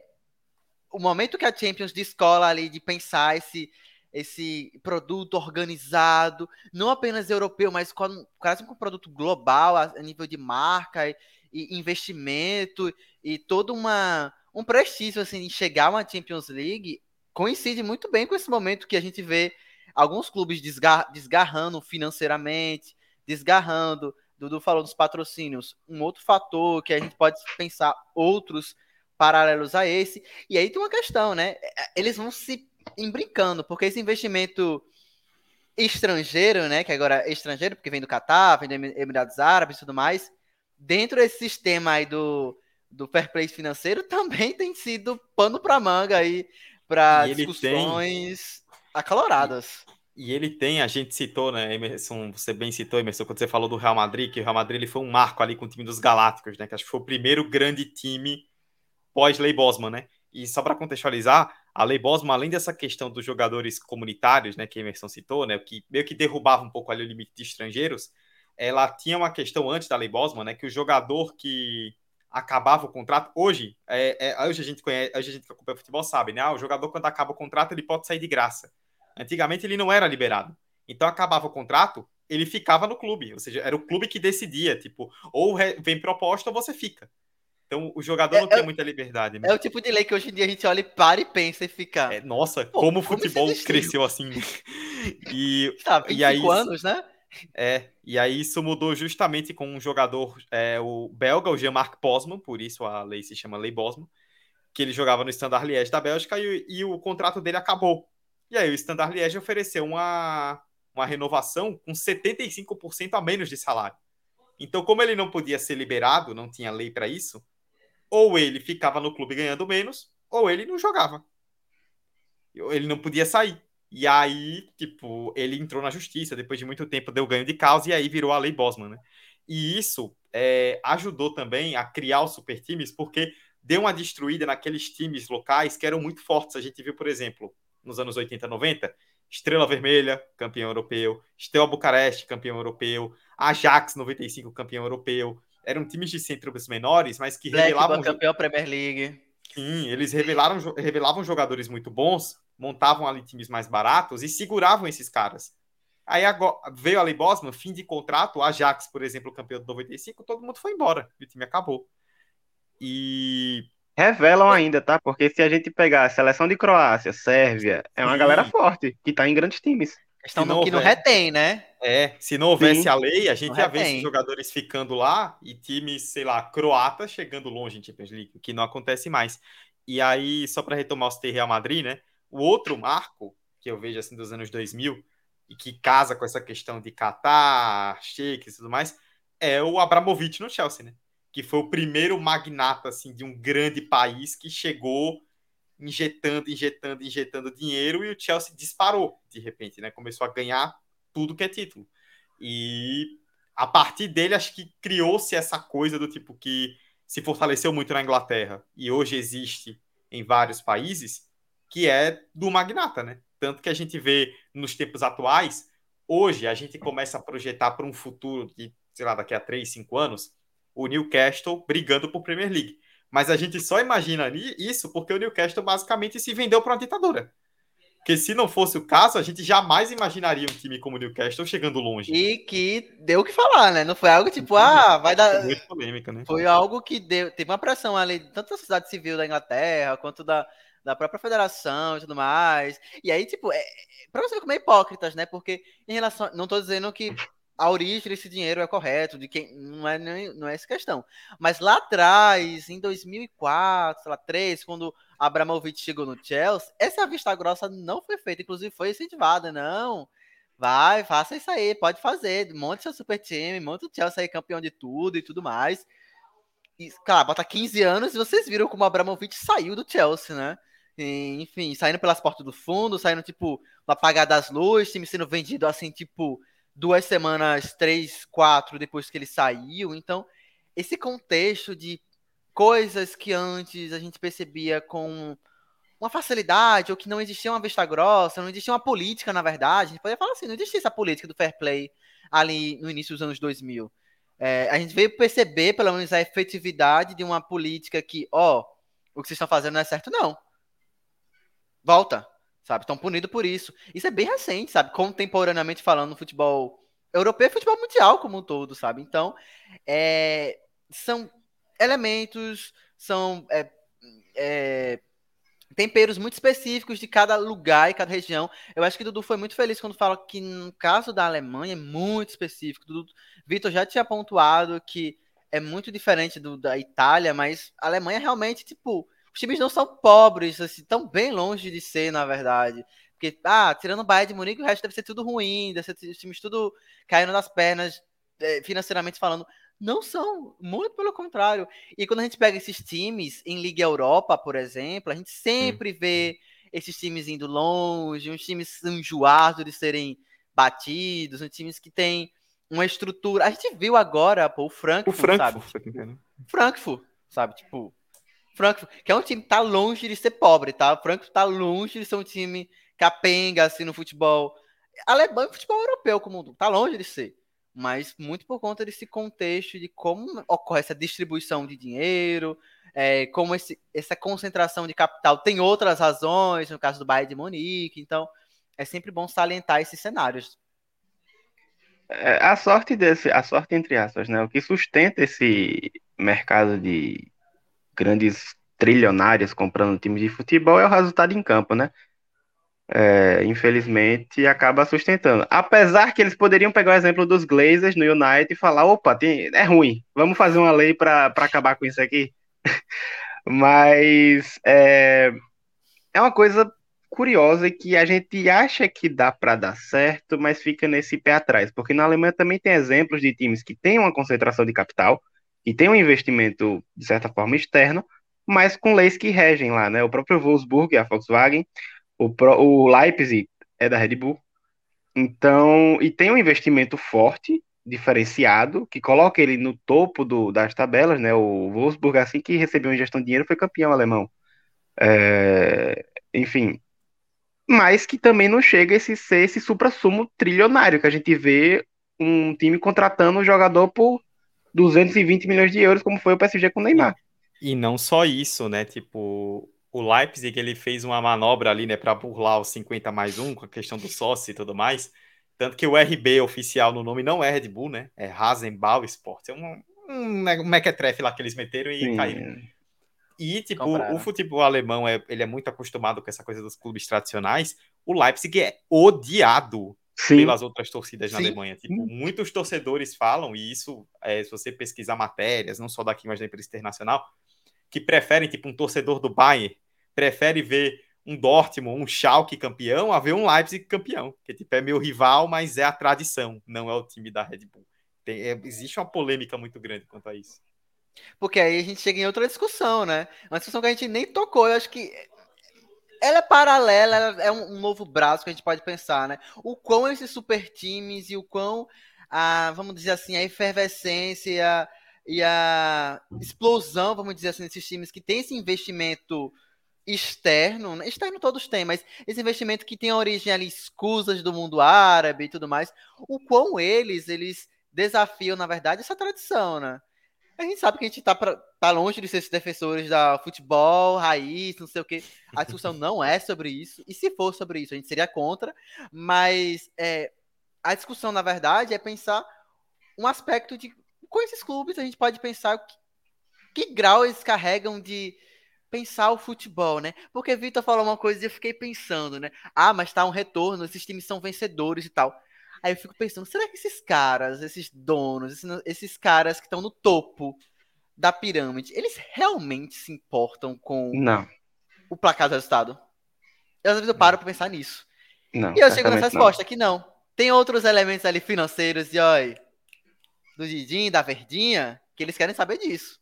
[SPEAKER 5] o momento que a Champions descola ali de pensar esse, esse produto organizado, não apenas europeu, mas com, quase um produto global a, a nível de marca e, e, investimento e todo uma, um prestígio assim, em chegar a uma Champions League, coincide muito bem com esse momento que a gente vê alguns clubes desgar, desgarrando financeiramente, desgarrando. Dudu falou dos patrocínios, um outro fator que a gente pode pensar outros paralelos a esse. E aí tem uma questão, né? Eles vão se embrincando, porque esse investimento estrangeiro, né? Que agora é estrangeiro, porque vem do Catar, vem dos Emirados Árabes e tudo mais, dentro desse sistema aí do, do fair play financeiro também tem sido pano para manga aí para discussões tem... acaloradas.
[SPEAKER 4] E ele tem, a gente citou, né, Emerson, você bem citou, Emerson, quando você falou do Real Madrid, que o Real Madrid ele foi um marco ali com o time dos Galácticos, né, que acho que foi o primeiro grande time pós-Lei Bosman, né? E só para contextualizar, a Lei Bosman, além dessa questão dos jogadores comunitários, né, que Emerson citou, né, que meio que derrubava um pouco ali o limite de estrangeiros, ela tinha uma questão antes da Lei Bosman, né, que o jogador que acabava o contrato, hoje, é, é, hoje a gente conhece, hoje a gente que acompanha futebol sabe, né, ah, o jogador quando acaba o contrato ele pode sair de graça. Antigamente ele não era liberado. Então acabava o contrato, ele ficava no clube, ou seja, era o clube que decidia, tipo, ou vem proposta ou você fica. Então o jogador é, não é, tem muita liberdade.
[SPEAKER 5] Né? É o tipo de lei que hoje em dia a gente olha e para e pensa e fica.
[SPEAKER 4] É, nossa, Pô, como o futebol cresceu assim. e,
[SPEAKER 5] tá, 25
[SPEAKER 4] e aí,
[SPEAKER 5] anos, né?
[SPEAKER 4] É, e aí isso mudou justamente com um jogador, é, o belga, o Jean-Marc Bosman, por isso a lei se chama Lei Bosman, que ele jogava no Standard Liège da Bélgica e, e o contrato dele acabou. E aí o Standard Liège ofereceu uma, uma renovação com 75% a menos de salário. Então, como ele não podia ser liberado, não tinha lei para isso, ou ele ficava no clube ganhando menos, ou ele não jogava. Ele não podia sair. E aí, tipo, ele entrou na justiça, depois de muito tempo deu ganho de causa, e aí virou a lei Bosman, né? E isso é, ajudou também a criar os super times, porque deu uma destruída naqueles times locais que eram muito fortes. A gente viu, por exemplo, nos anos 80, 90, Estrela Vermelha, campeão europeu, Steaua Bucareste, campeão europeu, Ajax 95, campeão europeu, eram times de centros menores, mas que
[SPEAKER 5] Black revelavam. campeão Premier League.
[SPEAKER 4] Sim, eles revelaram, revelavam jogadores muito bons, montavam ali times mais baratos e seguravam esses caras. Aí agora, veio ali Bosman, fim de contrato, o Ajax, por exemplo, campeão de 95, todo mundo foi embora, o time acabou. E.
[SPEAKER 6] Revelam ainda, tá? Porque se a gente pegar a seleção de Croácia, Sérvia, é uma Sim. galera forte, que tá em grandes times.
[SPEAKER 5] Questão não, que não retém, né?
[SPEAKER 4] É, se não houvesse Sim. a lei, a gente não ia retém. ver esses jogadores ficando lá e times, sei lá, croatas chegando longe em Champions League, que não acontece mais. E aí, só para retomar o Real Madrid, né? O outro marco que eu vejo assim dos anos 2000 e que casa com essa questão de Qatar, Sheik e tudo mais, é o Abramovich no Chelsea, né? Que foi o primeiro magnata assim de um grande país que chegou injetando, injetando, injetando dinheiro e o Chelsea disparou de repente, né? Começou a ganhar tudo que é título. E a partir dele, acho que criou-se essa coisa do tipo que se fortaleceu muito na Inglaterra e hoje existe em vários países, que é do magnata, né? Tanto que a gente vê nos tempos atuais, hoje a gente começa a projetar para um futuro de, sei lá, daqui a 3, 5 anos, o Newcastle brigando por Premier League. Mas a gente só imagina isso porque o Newcastle basicamente se vendeu para uma ditadura. Porque se não fosse o caso, a gente jamais imaginaria um time como o Newcastle chegando longe.
[SPEAKER 5] E que deu o que falar, né? Não foi algo tipo, ah, vai dar. Foi
[SPEAKER 4] muito polêmica, né?
[SPEAKER 5] Foi algo que deu, teve uma pressão ali, tanto da sociedade civil da Inglaterra, quanto da, da própria federação e tudo mais. E aí, tipo, é, pra você ver como é hipócritas, né? Porque em relação. Não tô dizendo que a origem desse dinheiro é correto, de quem não é não é essa questão. Mas lá atrás, em 2004, sei lá, 3, quando Abramovich chegou no Chelsea, essa vista grossa não foi feita, inclusive foi incentivada, não. Vai, faça isso aí, pode fazer, monte seu super time, monte o Chelsea aí campeão de tudo e tudo mais. E, cara, bota 15 anos e vocês viram como Abramovich saiu do Chelsea, né? Enfim, saindo pelas portas do fundo, saindo, tipo, apagar das luzes, time sendo vendido assim, tipo, duas semanas, três, quatro depois que ele saiu. Então, esse contexto de coisas que antes a gente percebia com uma facilidade, ou que não existia uma vista grossa, não existia uma política, na verdade. A gente poderia falar assim, não existia essa política do fair play ali no início dos anos 2000. É, a gente veio perceber, pelo menos, a efetividade de uma política que, ó, o que vocês estão fazendo não é certo, não. Volta sabe? Estão punidos por isso. Isso é bem recente, sabe? Contemporaneamente falando no futebol europeu e futebol mundial como um todo, sabe? Então, é, são elementos, são é, é, temperos muito específicos de cada lugar e cada região. Eu acho que Dudu foi muito feliz quando fala que no caso da Alemanha é muito específico. Dudu, Vitor já tinha pontuado que é muito diferente do da Itália, mas a Alemanha realmente, tipo, os times não são pobres, assim, tão bem longe de ser, na verdade. Porque, ah, tirando o Bayern de Munique, o resto deve ser tudo ruim, deve ser os times tudo caindo nas pernas, é, financeiramente falando. Não são, muito pelo contrário. E quando a gente pega esses times em Liga Europa, por exemplo, a gente sempre hum. vê esses times indo longe, uns times enjoados de serem batidos, uns times que têm uma estrutura. A gente viu agora, pô, o Frankfurt, o Frankfurt sabe? Frankfurt, sabe? Tipo, Frankfurt, que é um time que tá longe de ser pobre, tá? Frankfurt tá longe de ser um time capenga, assim, no futebol alemão e futebol europeu como tá longe de ser. Mas muito por conta desse contexto de como ocorre essa distribuição de dinheiro, é, como esse, essa concentração de capital tem outras razões, no caso do Bayern de Munique, então é sempre bom salientar esses cenários.
[SPEAKER 6] É, a sorte desse, a sorte entre aspas, né? O que sustenta esse mercado de grandes trilionários comprando times de futebol é o resultado em campo, né? É, infelizmente acaba sustentando. Apesar que eles poderiam pegar o exemplo dos Glazers no United e falar: opa, tem, é ruim, vamos fazer uma lei para acabar com isso aqui. Mas é, é uma coisa curiosa que a gente acha que dá para dar certo, mas fica nesse pé atrás, porque na Alemanha também tem exemplos de times que têm uma concentração de capital, e tem um investimento, de certa forma, externo, mas com leis que regem lá, né? O próprio Wolfsburg, a Volkswagen, o, Pro, o Leipzig é da Red Bull. Então, e tem um investimento forte, diferenciado, que coloca ele no topo do, das tabelas, né? O Wolfsburg, assim que recebeu uma injeção de dinheiro, foi campeão alemão. É, enfim, mas que também não chega a esse, ser esse supra-sumo trilionário, que a gente vê um time contratando um jogador por 220 milhões de euros, como foi o PSG com o Neymar.
[SPEAKER 4] E não só isso, né? Tipo, o Leipzig ele fez uma manobra ali, né, para burlar os 50 mais um, com a questão do sócio e tudo mais. Tanto que o RB oficial no nome não é Red Bull, né? É Rasenball Sports. É um, um, um mequetrefe lá que eles meteram e Sim. caíram. E, tipo, Compraram. o futebol alemão, é, ele é muito acostumado com essa coisa dos clubes tradicionais. O Leipzig é odiado Sim. pelas outras torcidas Sim. na Alemanha. Tipo, muitos torcedores falam, e isso, é, se você pesquisar matérias, não só daqui, mas da imprensa internacional, que preferem, tipo, um torcedor do Bayern, prefere ver um Dortmund, um Schalke campeão, a ver um Leipzig campeão, que tipo, é meu rival, mas é a tradição, não é o time da Red Bull. Tem, é, existe uma polêmica muito grande quanto a isso.
[SPEAKER 5] Porque aí a gente chega em outra discussão, né? Uma discussão que a gente nem tocou. Eu acho que ela é paralela, ela é um, novo braço que a gente pode pensar, né? O quão esses super times e o quão, a, vamos dizer assim, a efervescência e a explosão, vamos dizer assim, desses times que tem esse investimento externo, né? externo todos têm, mas esse investimento que tem origem ali escusas do mundo árabe e tudo mais, o quão eles, eles desafiam, na verdade, essa tradição, né? A gente sabe que a gente tá, pra, tá longe de ser esses defensores da futebol, raiz, não sei o quê. A discussão não é sobre isso. E se for sobre isso, a gente seria contra. Mas é, a discussão, na verdade, é pensar um aspecto de. Com esses clubes, a gente pode pensar que, que grau eles carregam de pensar o futebol, né? Porque Vitor falou uma coisa e eu fiquei pensando, né? Ah, mas tá um retorno, esses times são vencedores e tal. Aí eu fico pensando, será que esses caras, esses donos, esses, esses caras que estão no topo da pirâmide, eles realmente se importam com
[SPEAKER 6] Não.
[SPEAKER 5] o placar do resultado? Eu, às vezes eu paro pra pensar nisso.
[SPEAKER 6] Não,
[SPEAKER 5] e eu chego nessa
[SPEAKER 6] certamente não.
[SPEAKER 5] resposta que não. Tem outros elementos ali financeiros e olha, do Didinho, da Verdinha, que eles querem saber disso.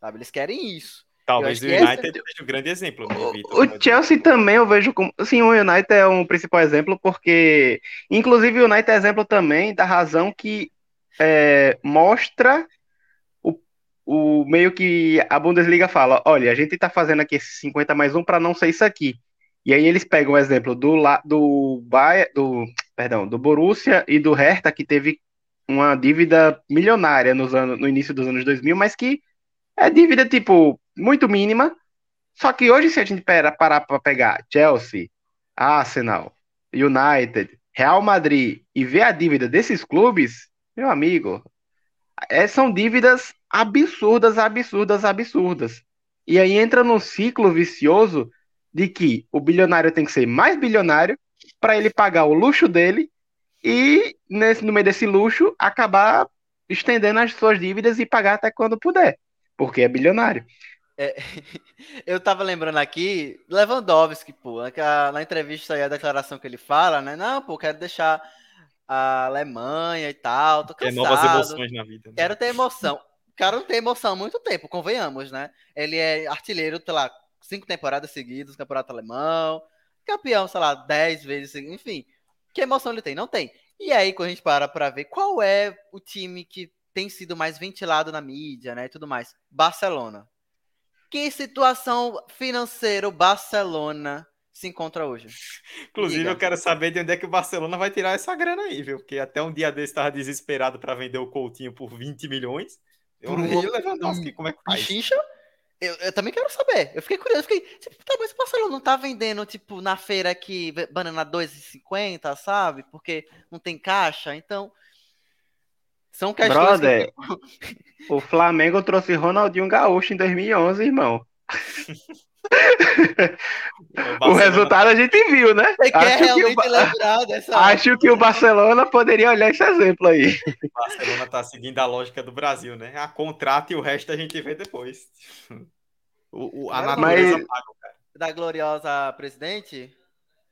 [SPEAKER 5] Sabe? Eles querem isso.
[SPEAKER 4] Talvez o
[SPEAKER 5] que
[SPEAKER 4] United seja um grande exemplo, né?
[SPEAKER 6] O Chelsea também eu vejo como. Sim, o United é um principal exemplo, porque. Inclusive, o United é exemplo também da razão que é, mostra o, o meio que a Bundesliga fala: olha, a gente tá fazendo aqui esse 50 mais 1 para não ser isso aqui. E aí eles pegam o exemplo do, La- do, Bayern, do, perdão, do Borussia e do Hertha, que teve uma dívida milionária nos anos, no início dos anos 2000, mas que é dívida, tipo, muito mínima. Só que hoje, se a gente parar para pegar Chelsea, Arsenal, United, Real Madrid e ver a dívida desses clubes, meu amigo, é, são dívidas absurdas, absurdas, absurdas. E aí entra num ciclo vicioso de que o bilionário tem que ser mais bilionário para ele pagar o luxo dele e, nesse, no meio desse luxo, acabar estendendo as suas dívidas e pagar até quando puder, porque é bilionário.
[SPEAKER 5] Eu tava lembrando aqui, Lewandowski, pô, naquela- na entrevista aí, a declaração que ele fala, né? Não, pô, quero deixar a Alemanha e tal, tô cansado.
[SPEAKER 4] novas emoções na vida. né?
[SPEAKER 5] Quero ter emoção. O cara não tem emoção há muito tempo, convenhamos, né? Ele é artilheiro, sei lá, cinco temporadas seguidas, campeonato alemão, campeão, sei lá, dez vezes enfim. Que emoção ele tem? Não tem. E aí, quando a gente para pra ver qual é o time que tem sido mais ventilado na mídia, né, e tudo mais, Barcelona. Que situação financeira o Barcelona se encontra hoje?
[SPEAKER 4] Inclusive,
[SPEAKER 5] Diga.
[SPEAKER 4] eu quero saber de onde é que o Barcelona vai tirar essa grana aí, viu? Porque até um dia desse estava desesperado para vender o Coutinho por 20 milhões. Eu não vi o Lewandowski, como é que faz?
[SPEAKER 5] Pichincha? Eu, eu também quero saber. Eu fiquei curioso. Eu fiquei, tipo, tá, mas o Barcelona não tá vendendo, tipo, na feira aqui, banana 2,50, sabe? Porque não tem caixa. Então, são questões
[SPEAKER 6] Brother,
[SPEAKER 5] que...
[SPEAKER 6] o Flamengo trouxe Ronaldinho Gaúcho em 2011, irmão. O resultado a gente viu, né?
[SPEAKER 5] Você quer
[SPEAKER 6] Acho que, o,
[SPEAKER 5] realmente lembrar dessa...
[SPEAKER 6] acho que o Barcelona poderia olhar esse exemplo aí.
[SPEAKER 4] O Barcelona tá seguindo a lógica do Brasil, né? A contrata e o resto a gente vê depois. O, o- a
[SPEAKER 5] Mas-
[SPEAKER 4] natureza paga, cara.
[SPEAKER 5] Da gloriosa presidente?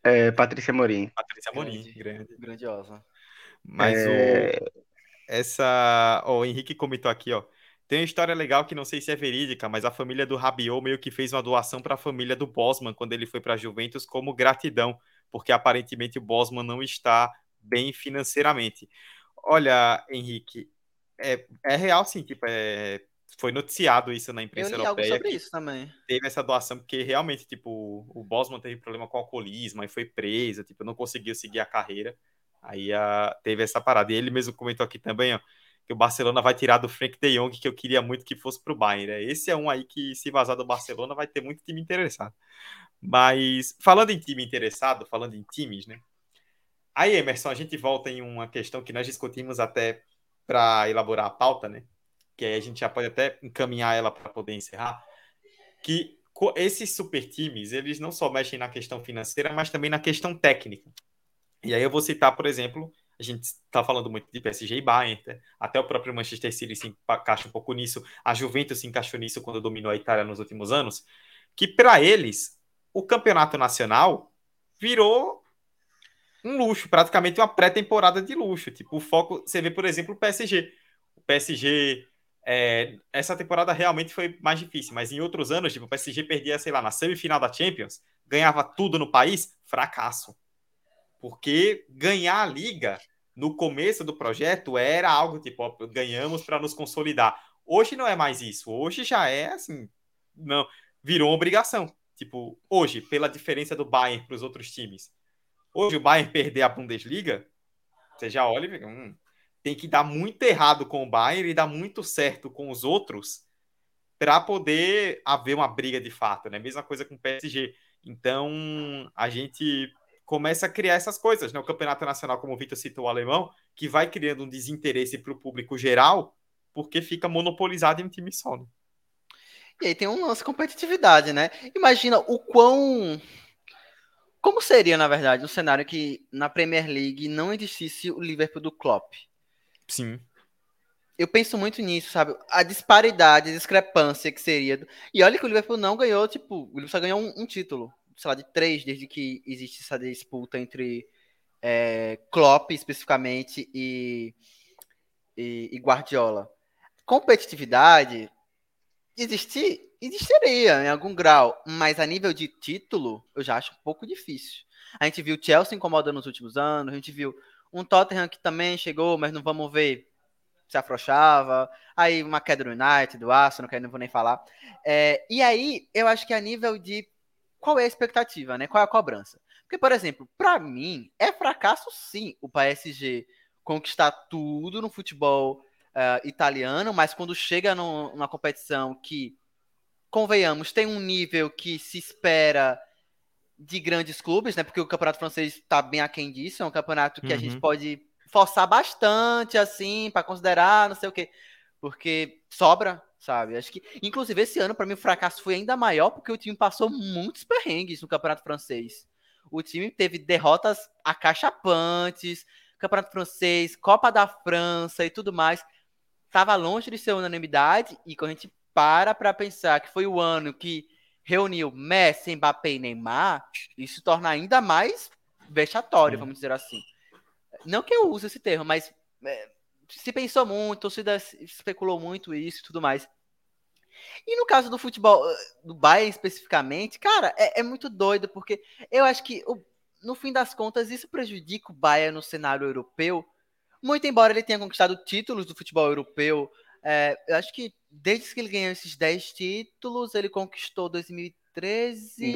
[SPEAKER 6] É, Patrícia Morim.
[SPEAKER 4] Patrícia Morim,
[SPEAKER 5] Grande.
[SPEAKER 4] grande.
[SPEAKER 5] Grandiosa.
[SPEAKER 4] Mas
[SPEAKER 6] É,
[SPEAKER 4] o essa, ó, o Henrique comentou aqui, ó. Tem uma história legal que não sei se é verídica, mas a família do Rabiot meio que fez uma doação para a família do Bosman quando ele foi para a Juventus como gratidão, porque aparentemente o Bosman não está bem financeiramente. Olha, Henrique, é, é real sim, tipo, é, foi noticiado isso na
[SPEAKER 5] Eu
[SPEAKER 4] imprensa
[SPEAKER 5] li algo
[SPEAKER 4] europeia
[SPEAKER 5] sobre
[SPEAKER 4] que
[SPEAKER 5] isso também.
[SPEAKER 4] teve essa doação, porque realmente, tipo, o Bosman teve problema com alcoolismo, aí foi preso, tipo, não conseguiu seguir a carreira. Aí a, teve essa parada. E ele mesmo comentou aqui também, ó, que o Barcelona vai tirar do Frank de Jong, que eu queria muito que fosse pro Bayern. né? Esse é um aí que, se vazar do Barcelona, vai ter muito time interessado. Mas, falando em time interessado, falando em times, né? Aí, Emerson, a gente volta em uma questão que nós discutimos até para elaborar a pauta, né? Que aí a gente já pode até encaminhar ela para poder encerrar. Que esses super times, eles não só mexem na questão financeira, mas também na questão técnica. E aí eu vou citar, por exemplo, a gente está falando muito de PSG e Bayern, né? até o próprio Manchester City se encaixa um pouco nisso, a Juventus se encaixou nisso quando dominou a Itália nos últimos anos, que para eles o campeonato nacional virou um luxo, praticamente uma pré-temporada de luxo. Tipo, o foco, você vê, por exemplo, o PSG. O PSG, é, essa temporada realmente foi mais difícil, mas em outros anos, tipo, o PSG perdia, sei lá, na semifinal da Champions, ganhava tudo no país, fracasso. Porque ganhar a liga no começo do projeto era algo tipo, ó, ganhamos para nos consolidar. Hoje não é mais isso. Hoje já é assim, não virou uma obrigação. Tipo, hoje, pela diferença do Bayern para os outros times. Hoje o Bayern perder a Bundesliga, você já olha e hum, tem que dar muito errado com o Bayern e dar muito certo com os outros para poder haver uma briga de fato, né? Mesma coisa com o PSG. Então, a gente começa a criar essas coisas, né? O campeonato nacional, como o Vitor citou, o alemão, que vai criando um desinteresse para o público geral, porque fica monopolizado em um time só. Né?
[SPEAKER 5] E aí tem um lance competitividade, né? Imagina o quão. Como seria, na verdade, um cenário que na Premier League não existisse o Liverpool do Klopp?
[SPEAKER 4] Sim.
[SPEAKER 5] Eu penso muito nisso, sabe? A disparidade, a discrepância que seria. E olha que o Liverpool não ganhou, tipo, o Liverpool só ganhou um, um título, sei lá, de três, desde que existe essa disputa entre é, Klopp especificamente e, e, e Guardiola. Competitividade, existir, existiria em algum grau, mas a nível de título, eu já acho um pouco difícil. A gente viu o Chelsea incomodando nos últimos anos, a gente viu um Tottenham que também chegou, mas não vamos ver se afrouxava. Aí uma queda do United, do Arsenal, que aí não vou nem falar. É, e aí, eu acho que a nível de qual é a expectativa, né? Qual é a cobrança? Porque, por exemplo, para mim, é fracasso sim o PSG conquistar tudo no futebol uh, italiano, mas quando chega no, numa competição que, convenhamos, tem um nível que se espera de grandes clubes, né? Porque o campeonato francês está bem aquém disso, é um campeonato que uhum. a gente uhum. pode forçar bastante, assim, para considerar, não sei o quê. Porque sobra, sabe? Acho que, inclusive, esse ano, para mim, o fracasso foi ainda maior, porque o time passou muitos perrengues no campeonato francês. O time teve derrotas acachapantes, campeonato francês, Copa da França e tudo mais estava longe de ser unanimidade, e quando a gente para para pensar que foi o ano que reuniu Messi, Mbappé e Neymar, isso torna ainda mais vexatório, vamos dizer assim. Não que eu use esse termo, mas é, se pensou muito, torcida especulou muito isso e tudo mais. E no caso do futebol, eh, do Bayern especificamente, cara, é, é muito doido, porque eu acho que, no fim das contas, isso prejudica o Bayern no cenário europeu, muito embora ele tenha conquistado títulos do futebol europeu, é, eu acho que desde que ele ganhou esses 10 títulos, ele conquistou 2013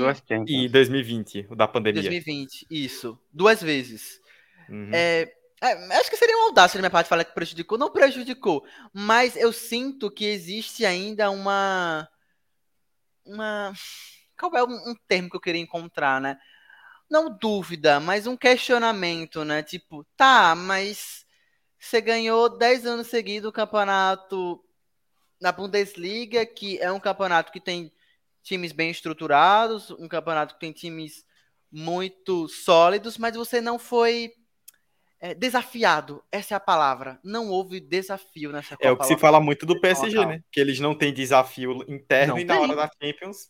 [SPEAKER 4] e 2020, o da pandemia.
[SPEAKER 5] 2020, isso, duas vezes. Uhum. É, é, acho que seria uma audácia da minha parte falar que prejudicou. Não prejudicou, mas eu sinto que existe ainda uma. Uma. Qual é um, um termo que eu queria encontrar, né? Não dúvida, mas um questionamento, né? Tipo, tá, mas você ganhou 10 anos seguidos o campeonato na Bundesliga, que é um campeonato que tem times bem estruturados, um campeonato que tem times muito sólidos, mas você não foi é, desafiado. Essa é a palavra. Não houve desafio nessa
[SPEAKER 4] Copa. É o que se fala muito do PSG, né? Que eles não têm desafio interno não e na hora da Champions.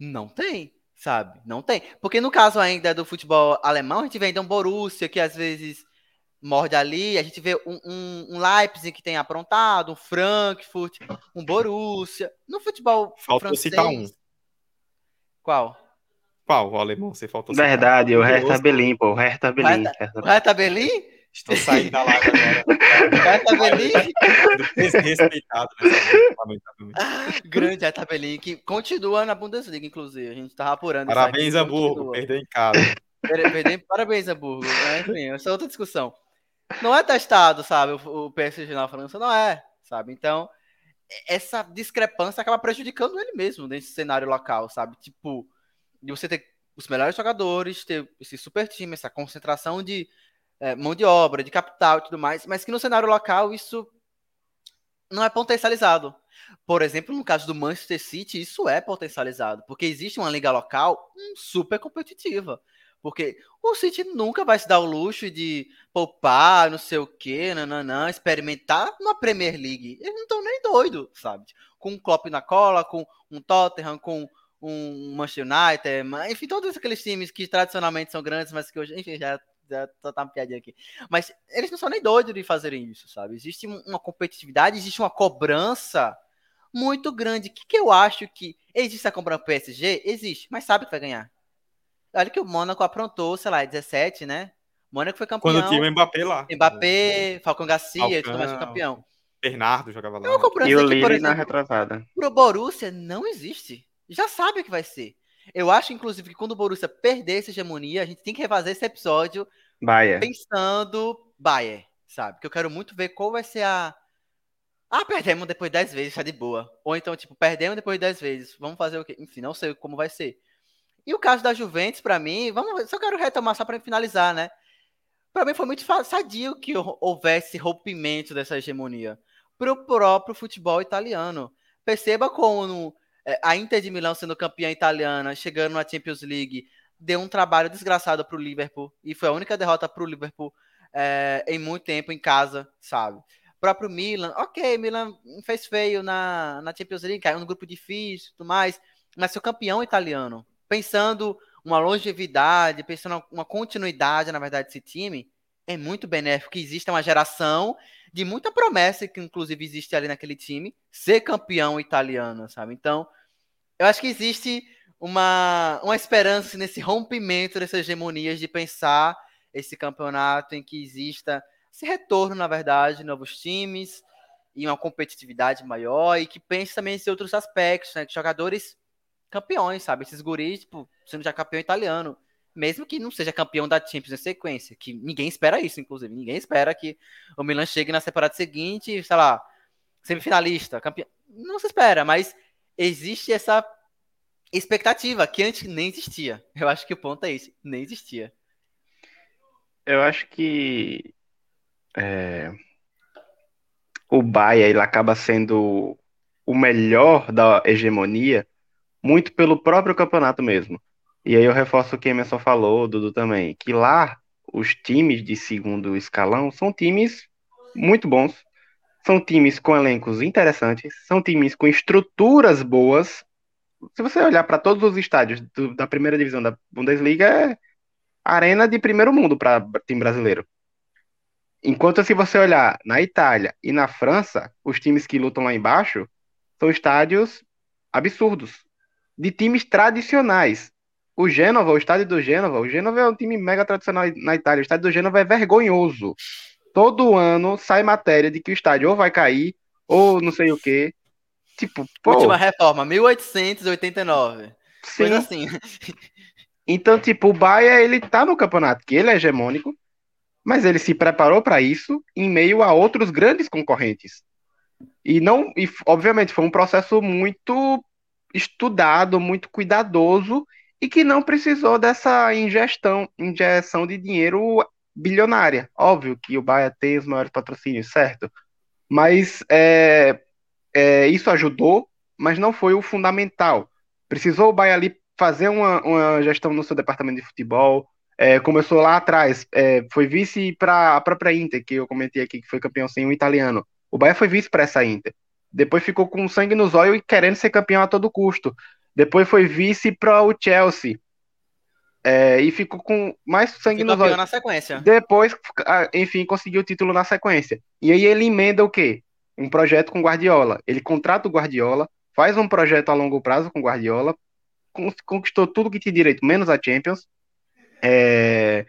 [SPEAKER 5] Não tem, sabe? Não tem. Porque no caso ainda do futebol alemão, a gente vê ainda um Borussia que às vezes morde ali. A gente vê um, um, um, Leipzig que tem aprontado, um Frankfurt, um Borussia. No futebol
[SPEAKER 4] Faltou francês... citar um.
[SPEAKER 5] Qual?
[SPEAKER 4] Qual, o alemão? Você faltou
[SPEAKER 6] citar. Verdade, o Hertha Berlim, pô. O Hertha Berlim.
[SPEAKER 5] O Hertha Berlim?
[SPEAKER 4] Estou saindo da live agora.
[SPEAKER 5] Hertha Berlim?
[SPEAKER 4] Desrespeitado.
[SPEAKER 5] Né? Grande Berlim, que continua na Bundesliga, inclusive. A gente estava apurando.
[SPEAKER 4] Parabéns, Hamburgo. Perdeu em casa.
[SPEAKER 5] Parabéns, Hamburgo. Né? Enfim, essa é outra discussão não é testado, sabe? O, PSG na França não é, sabe? Então, essa discrepância acaba prejudicando ele mesmo nesse cenário local, sabe? Tipo, de você ter os melhores jogadores, ter esse super time, essa concentração de é, mão de obra, de capital e tudo mais, mas que no cenário local isso não é potencializado. Por exemplo, no caso do Manchester City, isso é potencializado, porque existe uma liga local super competitiva. Porque o City nunca vai se dar o luxo de poupar, não sei o quê, nananã, experimentar na Premier League. Eles não estão nem doidos, sabe? Com um Klopp na cola, com um Tottenham, com um Manchester United, enfim, todos aqueles times que tradicionalmente são grandes, mas que hoje, enfim, já, tá uma piadinha aqui. Mas eles não são nem doidos de fazerem isso, sabe? Existe uma competitividade, existe uma cobrança muito grande. O que, que eu acho que existe a cobrança pro PSG? Existe, mas sabe que vai ganhar. Olha que o Mônaco aprontou, sei lá, 17, né? O Mônaco foi campeão.
[SPEAKER 4] Quando tinha o Mbappé lá.
[SPEAKER 5] Mbappé, Falcão Garcia Falcão, e tudo mais foi campeão.
[SPEAKER 4] Bernardo jogava lá.
[SPEAKER 6] e o Lille na retrasada.
[SPEAKER 5] Pro Borussia não existe. Já sabe o que vai ser. Eu acho, inclusive, que quando o Borussia perder essa hegemonia, a gente tem que refazer esse episódio
[SPEAKER 6] Bayer.
[SPEAKER 5] pensando Bayer, sabe? Que eu quero muito ver qual vai ser a. Ah, perdemos depois de 10 vezes, tá de boa. Ou então, tipo, perdemos depois de 10 vezes. Vamos fazer o quê? Enfim, não sei como vai ser. E o caso da Juventus, para mim, vamos, só quero retomar só para finalizar, né? Para mim foi muito sadio que houvesse rompimento dessa hegemonia para o próprio futebol italiano. Perceba como a Inter de Milão sendo campeã italiana, chegando na Champions League, deu um trabalho desgraçado para o Liverpool e foi a única derrota para o Liverpool é, em muito tempo em casa, sabe? O próprio Milan, ok, Milan fez feio na, na Champions League, caiu no grupo difícil e tudo mais, mas seu campeão italiano, pensando uma longevidade, pensando uma continuidade, na verdade, desse time, é muito benéfico que exista uma geração de muita promessa que inclusive existe ali naquele time, ser campeão italiano, sabe? Então, eu acho que existe uma, uma esperança nesse rompimento dessas hegemonias de pensar esse campeonato em que exista esse retorno, na verdade, novos times e uma competitividade maior e que pense também em outros aspectos, né? Jogadores campeões, sabe? Esses guris, tipo, sendo já campeão italiano. Mesmo que não seja campeão da Champions em sequência, que ninguém espera isso, inclusive. Ninguém espera que o Milan chegue na temporada seguinte, sei lá, semifinalista, campeão. Não se espera, mas existe essa expectativa que antes nem existia. Eu acho que o ponto é esse, nem existia.
[SPEAKER 6] Eu acho que é, o Bahia ele acaba sendo o melhor da hegemonia muito pelo próprio campeonato mesmo. E aí eu reforço o que Emerson falou, Dudu também, que lá os times de segundo escalão são times muito bons, são times com elencos interessantes, são times com estruturas boas. Se você olhar para todos os estádios do, da primeira divisão da Bundesliga, é arena de primeiro mundo para time brasileiro. Enquanto se você olhar na Itália e na França, os times que lutam lá embaixo são estádios absurdos, de times tradicionais. O Gênova, o estádio do Gênova, o Gênova é um time mega tradicional na Itália. O estádio do Gênova é vergonhoso. Todo ano sai matéria de que o estádio ou vai cair, ou não sei o quê. Tipo, pô.
[SPEAKER 5] Última reforma, 1889. Sim. Coisa assim.
[SPEAKER 6] Então, tipo, o Bahia, ele tá no campeonato, que ele é hegemônico, mas ele se preparou para isso em meio a outros grandes concorrentes. E não, e obviamente foi um processo muito estudado, muito cuidadoso e que não precisou dessa ingestão, injeção de dinheiro bilionária. Óbvio que o Bahia tem os maiores patrocínios, certo? Mas é, é, isso ajudou, mas não foi o fundamental. Precisou o Bahia ali fazer uma, uma gestão no seu departamento de futebol. É, começou lá atrás, é, foi vice para a própria Inter, que eu comentei aqui, que foi campeão sem um italiano. O Bahia foi vice para essa Inter. Depois ficou com sangue nos olhos e querendo ser campeão a todo custo. Depois foi vice para o Chelsea. É, e ficou com mais sangue nos olhos.
[SPEAKER 5] na sequência.
[SPEAKER 6] Depois, enfim, conseguiu o título na sequência. E aí ele emenda o quê? Um projeto com Guardiola. Ele contrata o Guardiola, faz um projeto a longo prazo com Guardiola, conquistou tudo que tinha direito, menos a Champions. É,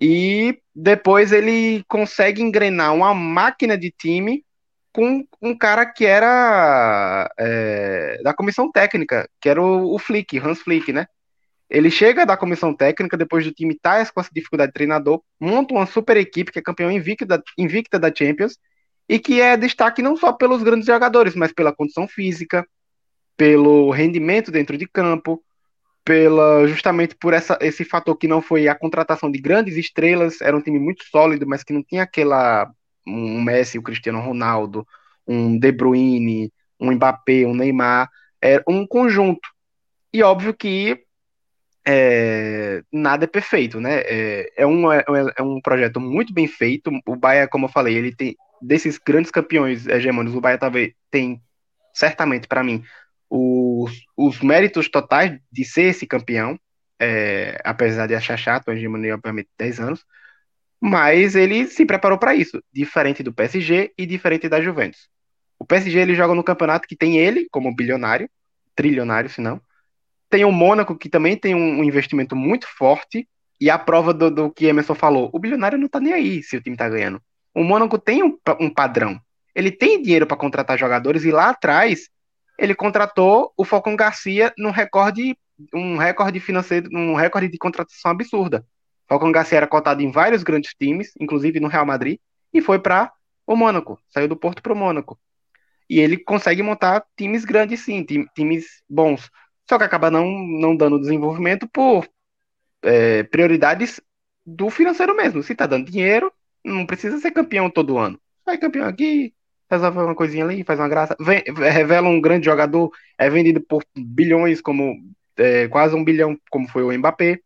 [SPEAKER 6] e depois ele consegue engrenar uma máquina de time com um cara que era é, da comissão técnica, que era o, o, Flick, Hans Flick, né? Ele chega da comissão técnica, depois do time tá com essa dificuldade de treinador, monta uma super equipe que é campeão invicta, invicta da Champions e que é destaque não só pelos grandes jogadores, mas pela condição física, pelo rendimento dentro de campo, pela justamente por essa, esse fator que não foi a contratação de grandes estrelas, era um time muito sólido, mas que não tinha aquela um Messi, o Cristiano Ronaldo, um De Bruyne, um Mbappé, um Neymar, é um conjunto. E óbvio que é, nada é perfeito, né? É, é, um, é, é, um projeto muito bem feito. O Bahia, como eu falei, ele tem desses grandes campeões hegemônicos, o Bahia talvez tem certamente para mim os, os méritos totais de ser esse campeão, é, apesar de achar chato a hegemonia, obviamente, 10 anos, mas ele se preparou para isso, diferente do PSG e diferente da Juventus. O PSG ele joga no campeonato que tem ele como bilionário, trilionário, se não. Tem o Mônaco, que também tem um investimento muito forte, e a prova do, do que Emerson falou: o bilionário não tá nem aí se o time tá ganhando. O Mônaco tem um, um padrão. Ele tem dinheiro para contratar jogadores, e lá atrás ele contratou o Falcão Garcia num recorde, um recorde financeiro, um recorde de contratação absurda. Falcão Garcia era cotado em vários grandes times, inclusive no Real Madrid, e foi para o Mônaco, saiu do Porto para o Mônaco. E ele consegue montar times grandes, sim, times bons. Só que acaba não, não dando desenvolvimento por é, prioridades do financeiro mesmo. Se tá dando dinheiro, não precisa ser campeão todo ano. Sai campeão aqui, resolve uma coisinha ali, faz uma graça. Vem, revela um grande jogador, é vendido por bilhões, como é, quase um bilhão, como foi o Mbappé.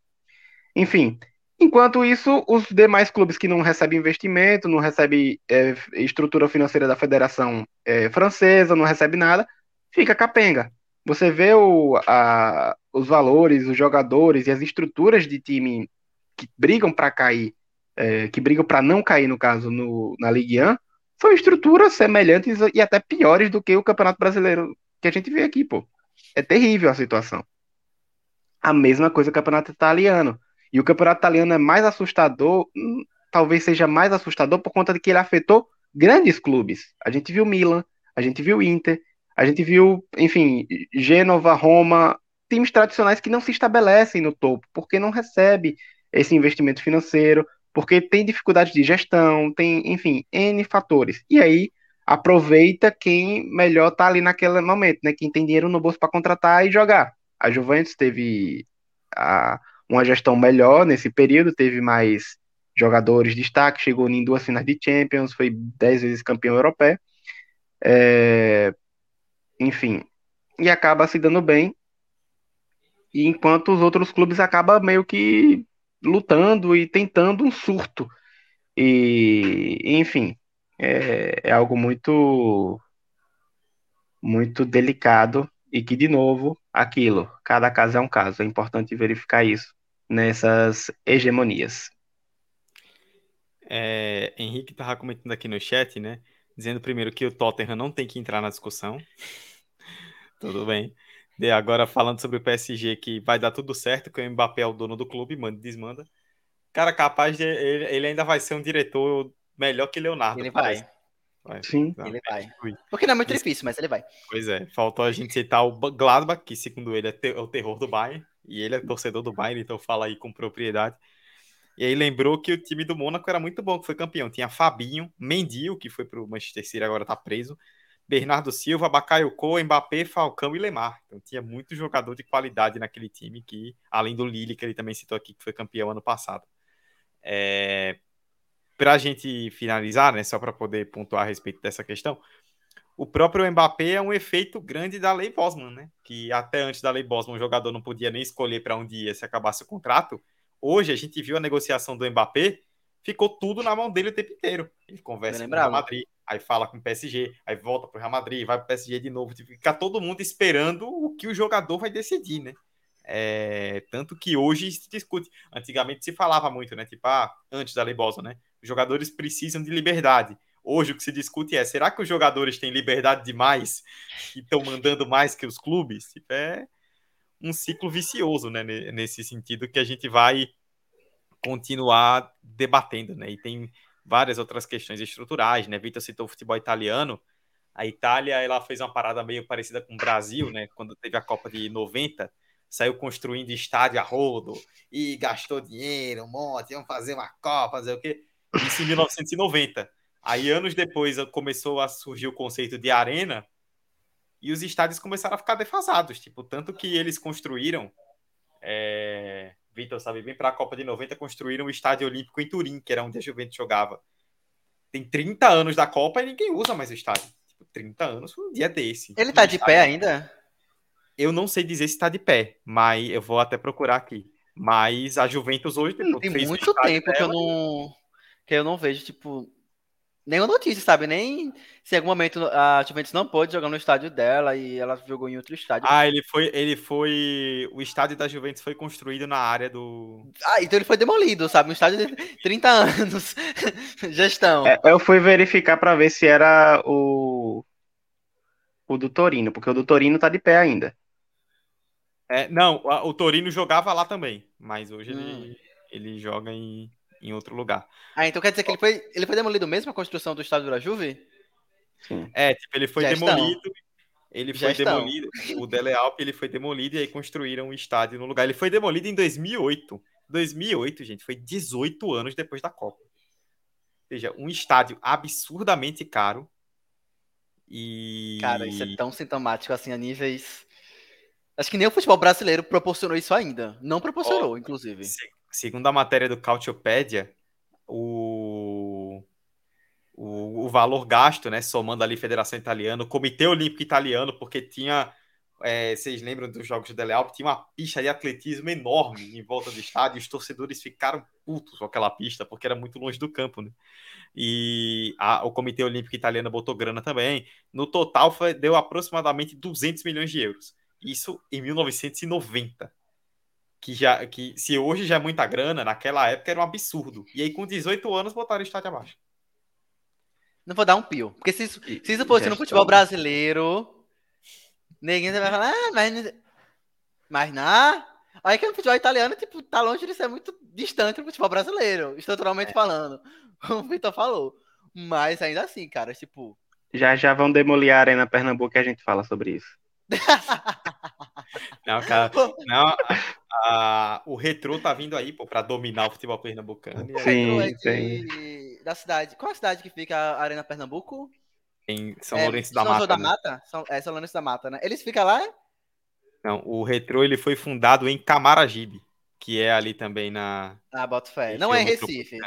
[SPEAKER 6] Enfim, Enquanto isso, os demais clubes que não recebem investimento, não recebem é, estrutura financeira da federação é, francesa, não recebem nada, fica capenga. Você vê o, a, os valores, os jogadores e as estruturas de time que brigam para cair, é, que brigam para não cair, no caso, no, na Ligue 1, são estruturas semelhantes e até piores do que o Campeonato Brasileiro que a gente vê aqui, pô. É terrível a situação. A mesma coisa o Campeonato Italiano. E o campeonato italiano é mais assustador, hum, talvez seja mais assustador por conta de que ele afetou grandes clubes. A gente viu Milan, a gente viu Inter, a gente viu, enfim, Gênova, Roma, times tradicionais que não se estabelecem no topo, porque não recebe esse investimento financeiro, porque tem dificuldade de gestão, tem, enfim, N fatores. E aí aproveita quem melhor tá ali naquele momento, né? Quem tem dinheiro no bolso para contratar e jogar. A Juventus teve a uma gestão melhor nesse período, teve mais jogadores de destaque, chegou em duas finais de Champions, foi dez vezes campeão europeu. É, enfim, e acaba se dando bem, e enquanto os outros clubes acabam meio que lutando e tentando um surto. E, enfim, é, é algo muito muito delicado e que, de novo, aquilo, cada caso é um caso, é importante verificar isso nessas hegemonias.
[SPEAKER 4] É, Henrique estava comentando aqui no chat, né? Dizendo primeiro que o Tottenham não tem que entrar na discussão. tudo bem. E agora falando sobre o PSG, que vai dar tudo certo, que o Mbappé é o dono do clube, manda desmanda. Cara, capaz de. Ele, ele ainda vai ser um diretor melhor que Leonardo.
[SPEAKER 5] Ele vai.
[SPEAKER 6] vai. Sim,
[SPEAKER 5] não, ele vai. Porque não é muito difícil, mas ele vai.
[SPEAKER 4] Pois é, faltou a gente citar o Gladbach, que segundo ele é, te, é o terror do Bayern. E ele é torcedor do Bayern, então fala aí com propriedade. E aí lembrou que o time do Mônaco era muito bom, que foi campeão. Tinha Fabinho, Mendio, que foi pro Manchester City, agora tá preso. Bernardo Silva, Bakayoko, Mbappé, Falcão e Lemar. Então tinha muito jogador de qualidade naquele time, que além do Lille, que ele também citou aqui, que foi campeão ano passado. É... Para a gente finalizar, né, só para poder pontuar a respeito dessa questão, o próprio Mbappé é um efeito grande da lei Bosman, né? Que até antes da lei Bosman o jogador não podia nem escolher para onde ia se acabasse o contrato. Hoje a gente viu a negociação do Mbappé, ficou tudo na mão dele o tempo inteiro. Ele conversa com o Real Madrid, aí fala com o PSG, aí volta para o Real Madrid, vai para o PSG de novo. Tipo, fica todo mundo esperando o que o jogador vai decidir, né? É, tanto que hoje se discute. Antigamente se falava muito, né? Tipo, ah, antes da lei Bosman, né? Os jogadores precisam de liberdade. Hoje o que se discute é: será que os jogadores têm liberdade demais e estão mandando mais que os clubes? Tipo, é um ciclo vicioso, né? Nesse sentido que a gente vai continuar debatendo, né? E tem várias outras questões estruturais, né? Vitor citou o futebol italiano. A Itália, ela fez uma parada meio parecida com o Brasil, né? Quando teve a Copa de 90, saiu construindo estádio a rodo e gastou dinheiro, um monte, iam fazer uma Copa, fazer o quê? Isso em 1990. Aí, anos depois, começou a surgir o conceito de arena e os estádios começaram a ficar defasados. Tipo, tanto que eles construíram. É... Vitor sabe bem, para a Copa de 90 construíram o Estádio Olímpico em Turim, que era onde a Juventus jogava. Tem 30 anos da Copa e ninguém usa mais o estádio. Tipo, 30 anos foi um dia desse.
[SPEAKER 5] Ele tá de pé ainda?
[SPEAKER 4] Eu não sei dizer se tá de pé, mas eu vou até procurar aqui. Mas a Juventus hoje
[SPEAKER 5] tipo, tem muito tempo que eu não que eu não vejo tipo nenhuma notícia, sabe? Nem se em algum momento a Juventus não pôde jogar no estádio dela e ela jogou em outro estádio.
[SPEAKER 4] Ah, ele foi, ele foi, o estádio da Juventus foi construído na área do.
[SPEAKER 5] Ah, então ele foi demolido, sabe? Um estádio de 30 anos, gestão.
[SPEAKER 6] É, eu fui verificar para ver se era o o do Torino, porque o do Torino tá de pé ainda.
[SPEAKER 4] É, não, o Torino jogava lá também, mas hoje hum. ele, ele joga em em outro lugar.
[SPEAKER 5] Ah, então quer dizer que ele foi, ele foi demolido mesmo a construção do estádio da Juve?
[SPEAKER 4] Sim. É, tipo, ele foi Já demolido. Estão. Ele Já foi estão. demolido. O Dele Alpe, ele foi demolido e aí construíram o um estádio no lugar. Ele foi demolido em 2008. 2008, gente, foi 18 anos depois da Copa. seja, um estádio absurdamente caro. E.
[SPEAKER 5] Cara, isso é tão sintomático assim a níveis. Acho que nem o futebol brasileiro proporcionou isso ainda. Não proporcionou, oh, inclusive.
[SPEAKER 4] Segundo a matéria do Cautiopédia, o, o, o, valor gasto, né, somando ali Federação Italiana, o Comitê Olímpico Italiano, porque tinha, é, vocês lembram dos Jogos de Dele tinha uma pista de atletismo enorme em volta do estádio, os torcedores ficaram putos com aquela pista, porque era muito longe do campo, né? E a, o Comitê Olímpico Italiano botou grana também. No total, foi, deu aproximadamente 200 milhões de euros. Isso em 1990 que já que se hoje já é muita grana, naquela época era um absurdo. E aí com 18 anos botaram o estádio abaixo.
[SPEAKER 5] Não vou dar um pio, porque se isso, se isso fosse no futebol brasileiro, ninguém vai falar, ah, mas mas na Aí que no futebol italiano, tipo, tá longe de ser muito distante do futebol brasileiro, estruturalmente é. falando. Como o Vitor falou. Mas ainda assim, cara, tipo.
[SPEAKER 6] Já já vão demolir a Arena Pernambuco que a gente fala sobre isso.
[SPEAKER 4] Não, cara, não, a, a, o retrô tá vindo aí, pô, pra dominar o futebol pernambucano.
[SPEAKER 5] Sim, é de, da cidade. Qual a cidade que fica a Arena Pernambuco?
[SPEAKER 4] Em São é, Lourenço da São Mata.
[SPEAKER 5] da né? Mata? São, é, São Lourenço da Mata, né? Eles ficam lá?
[SPEAKER 4] Não, o retrô ele foi fundado em Camaragibe, que é ali também na.
[SPEAKER 5] Ah, bota fé. Não é em Recife.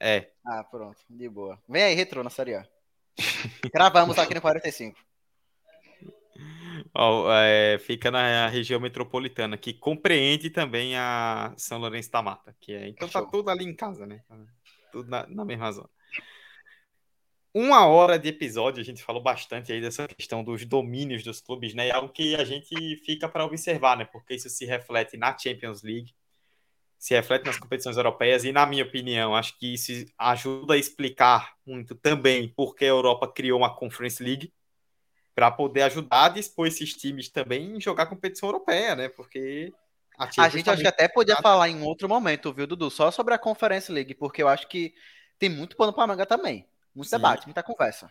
[SPEAKER 4] É.
[SPEAKER 5] Ah, pronto, de boa. Vem aí, retrô na Série A. Gravamos aqui no 45.
[SPEAKER 4] É, fica na região metropolitana, que compreende também a São Lourenço da Mata, que é. Então tá Show. tudo ali em casa, né? Tudo na, na, mesma zona. Uma hora de episódio, a gente falou bastante aí dessa questão dos domínios dos clubes, né? É algo que a gente fica para observar, né? Porque isso se reflete na Champions League, se reflete nas competições europeias, e na minha opinião, acho que isso ajuda a explicar muito também porque a Europa criou uma Conference League para poder ajudar a dispor esses times também em jogar competição europeia, né? Porque
[SPEAKER 5] a, a gente acho que até podia falar em outro momento, viu, Dudu? Só sobre a Conference League, porque eu acho que tem muito pano para manga também. Muito Sim. debate, muita conversa.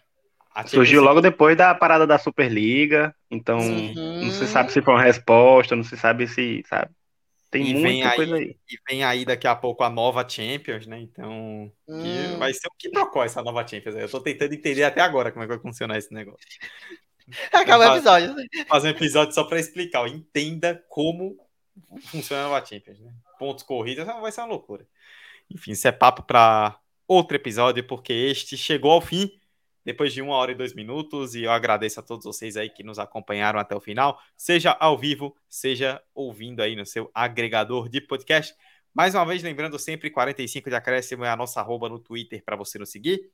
[SPEAKER 6] Surgiu logo depois da parada da Superliga, então uhum. não se sabe se foi uma resposta, não se sabe se, sabe? Tem e muita aí, coisa aí.
[SPEAKER 4] E vem aí daqui a pouco a nova Champions, né? Então, hum. vai ser o que trocou essa nova Champions. Eu tô tentando entender até agora como é que vai funcionar esse negócio.
[SPEAKER 5] Acaba o episódio.
[SPEAKER 4] Fazer um episódio só para explicar. Ó, entenda como funciona a Champions, né? Pontos corridos vai ser uma loucura. Enfim, isso é papo para outro episódio, porque este chegou ao fim depois de uma hora e dois minutos. E eu agradeço a todos vocês aí que nos acompanharam até o final, seja ao vivo, seja ouvindo aí no seu agregador de podcast. Mais uma vez, lembrando sempre, 45 de acréscimo é a nossa arroba no Twitter para você nos seguir.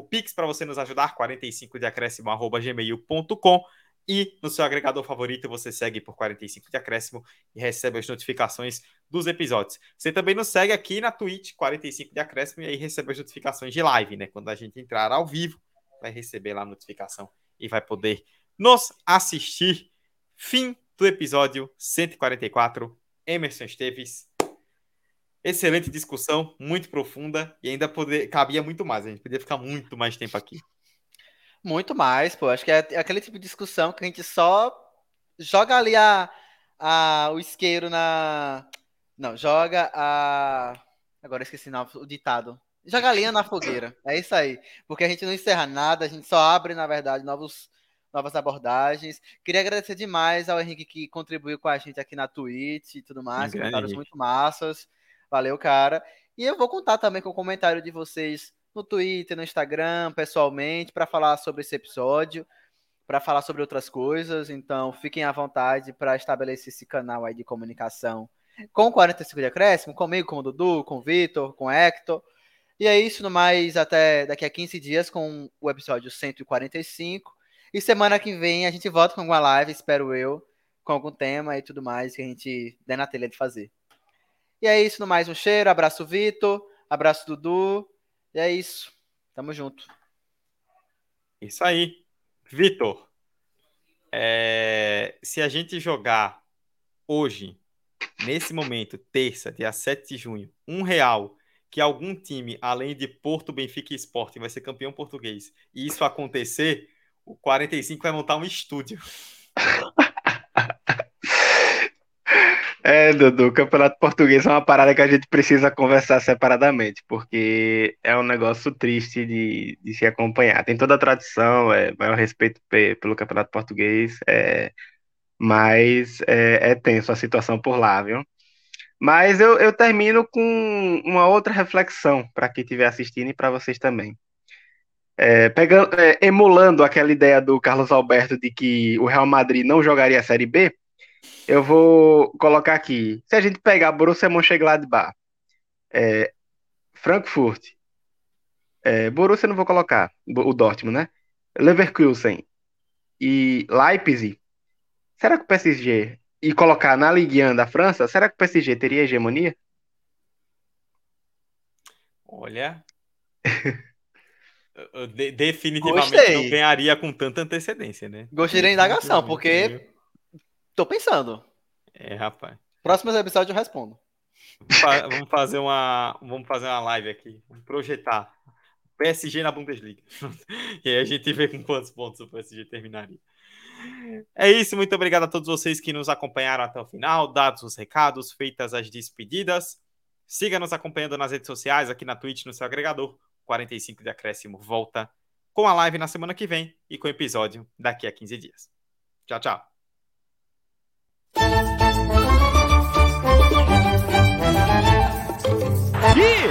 [SPEAKER 4] O Pix para você nos ajudar, 45 de acréscimo, gmail.com. E no seu agregador favorito você segue por 45 de acréscimo e recebe as notificações dos episódios. Você também nos segue aqui na Twitch, 45 de acréscimo, e aí recebe as notificações de live, né? Quando a gente entrar ao vivo, vai receber lá a notificação e vai poder nos assistir. Fim do episódio 144. Emerson Esteves. Excelente discussão, muito profunda e ainda poder, cabia muito mais. A gente poderia ficar muito mais tempo aqui.
[SPEAKER 5] Muito mais, pô. Acho que é aquele tipo de discussão que a gente só joga ali a, a, o isqueiro na. Não, joga a. Agora esqueci o ditado. Joga a linha na fogueira. É isso aí. Porque a gente não encerra nada, a gente só abre, na verdade, novos, novas abordagens. Queria agradecer demais ao Henrique que contribuiu com a gente aqui na Twitch e tudo mais. Comentários muito massas. Valeu, cara. E eu vou contar também com o comentário de vocês no Twitter, no Instagram, pessoalmente, para falar sobre esse episódio, para falar sobre outras coisas. Então, fiquem à vontade para estabelecer esse canal aí de comunicação com 45 de acréscimo, comigo, com o Dudu, com o Vitor, com o Hector. E é isso, no mais, até daqui a 15 dias com o episódio 145. E semana que vem a gente volta com alguma live, espero eu, com algum tema e tudo mais que a gente der na telha de fazer. E é isso, no mais, um cheiro, abraço Vitor, abraço Dudu. E é isso. Tamo junto.
[SPEAKER 4] Isso aí. Vitor, é... se a gente jogar hoje, nesse momento, terça, dia 7 de junho, um real que algum time, além de Porto, Benfica e Sporting, vai ser campeão português, e isso acontecer, o 45 vai montar um estúdio.
[SPEAKER 6] É, Dudu, o Campeonato Português é uma parada que a gente precisa conversar separadamente, porque é um negócio triste de, de se acompanhar. Tem toda a tradição, é, maior respeito pelo Campeonato Português, é, mas é, é tenso a situação por lá, viu? Mas eu, eu termino com uma outra reflexão para quem estiver assistindo e para vocês também. É, pegando, é, emulando aquela ideia do Carlos Alberto de que o Real Madrid não jogaria a Série B, eu vou colocar aqui. Se a gente pegar Borussia Mönchengladbach, é, Frankfurt, é, Borussia não vou colocar, o Dortmund, né? Leverkusen e Leipzig, será que o PSG e colocar na Ligue 1 da França, será que o PSG teria hegemonia?
[SPEAKER 4] Olha. de, definitivamente Gostei. não ganharia com tanta antecedência, né?
[SPEAKER 5] Gostei da indagação, porque tô pensando.
[SPEAKER 4] É, rapaz.
[SPEAKER 5] Próximo episódio eu respondo.
[SPEAKER 4] Vamos fazer uma, vamos fazer uma live aqui, vamos projetar PSG na Bundesliga. e aí a gente vê com quantos pontos o PSG terminaria. É isso, muito obrigado a todos vocês que nos acompanharam até o final, dados os recados, feitas as despedidas. Siga nos acompanhando nas redes sociais, aqui na Twitch, no seu agregador. 45 de acréscimo volta com a live na semana que vem e com o episódio daqui a 15 dias. Tchau, tchau.
[SPEAKER 2] E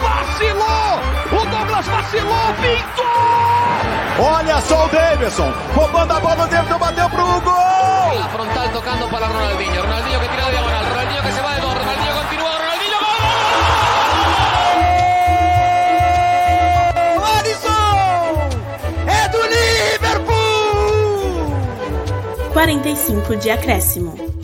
[SPEAKER 2] vacilou! O Douglas vacilou, pintou! Olha só o Davidson, roubando a bola, o Davidson bateu pro gol!
[SPEAKER 1] La frontal tocando para Ronaldinho, Ronaldinho que tira de diagonal, Ronaldinho que se va de continúa, Ronaldinho
[SPEAKER 3] 45 de acréscimo.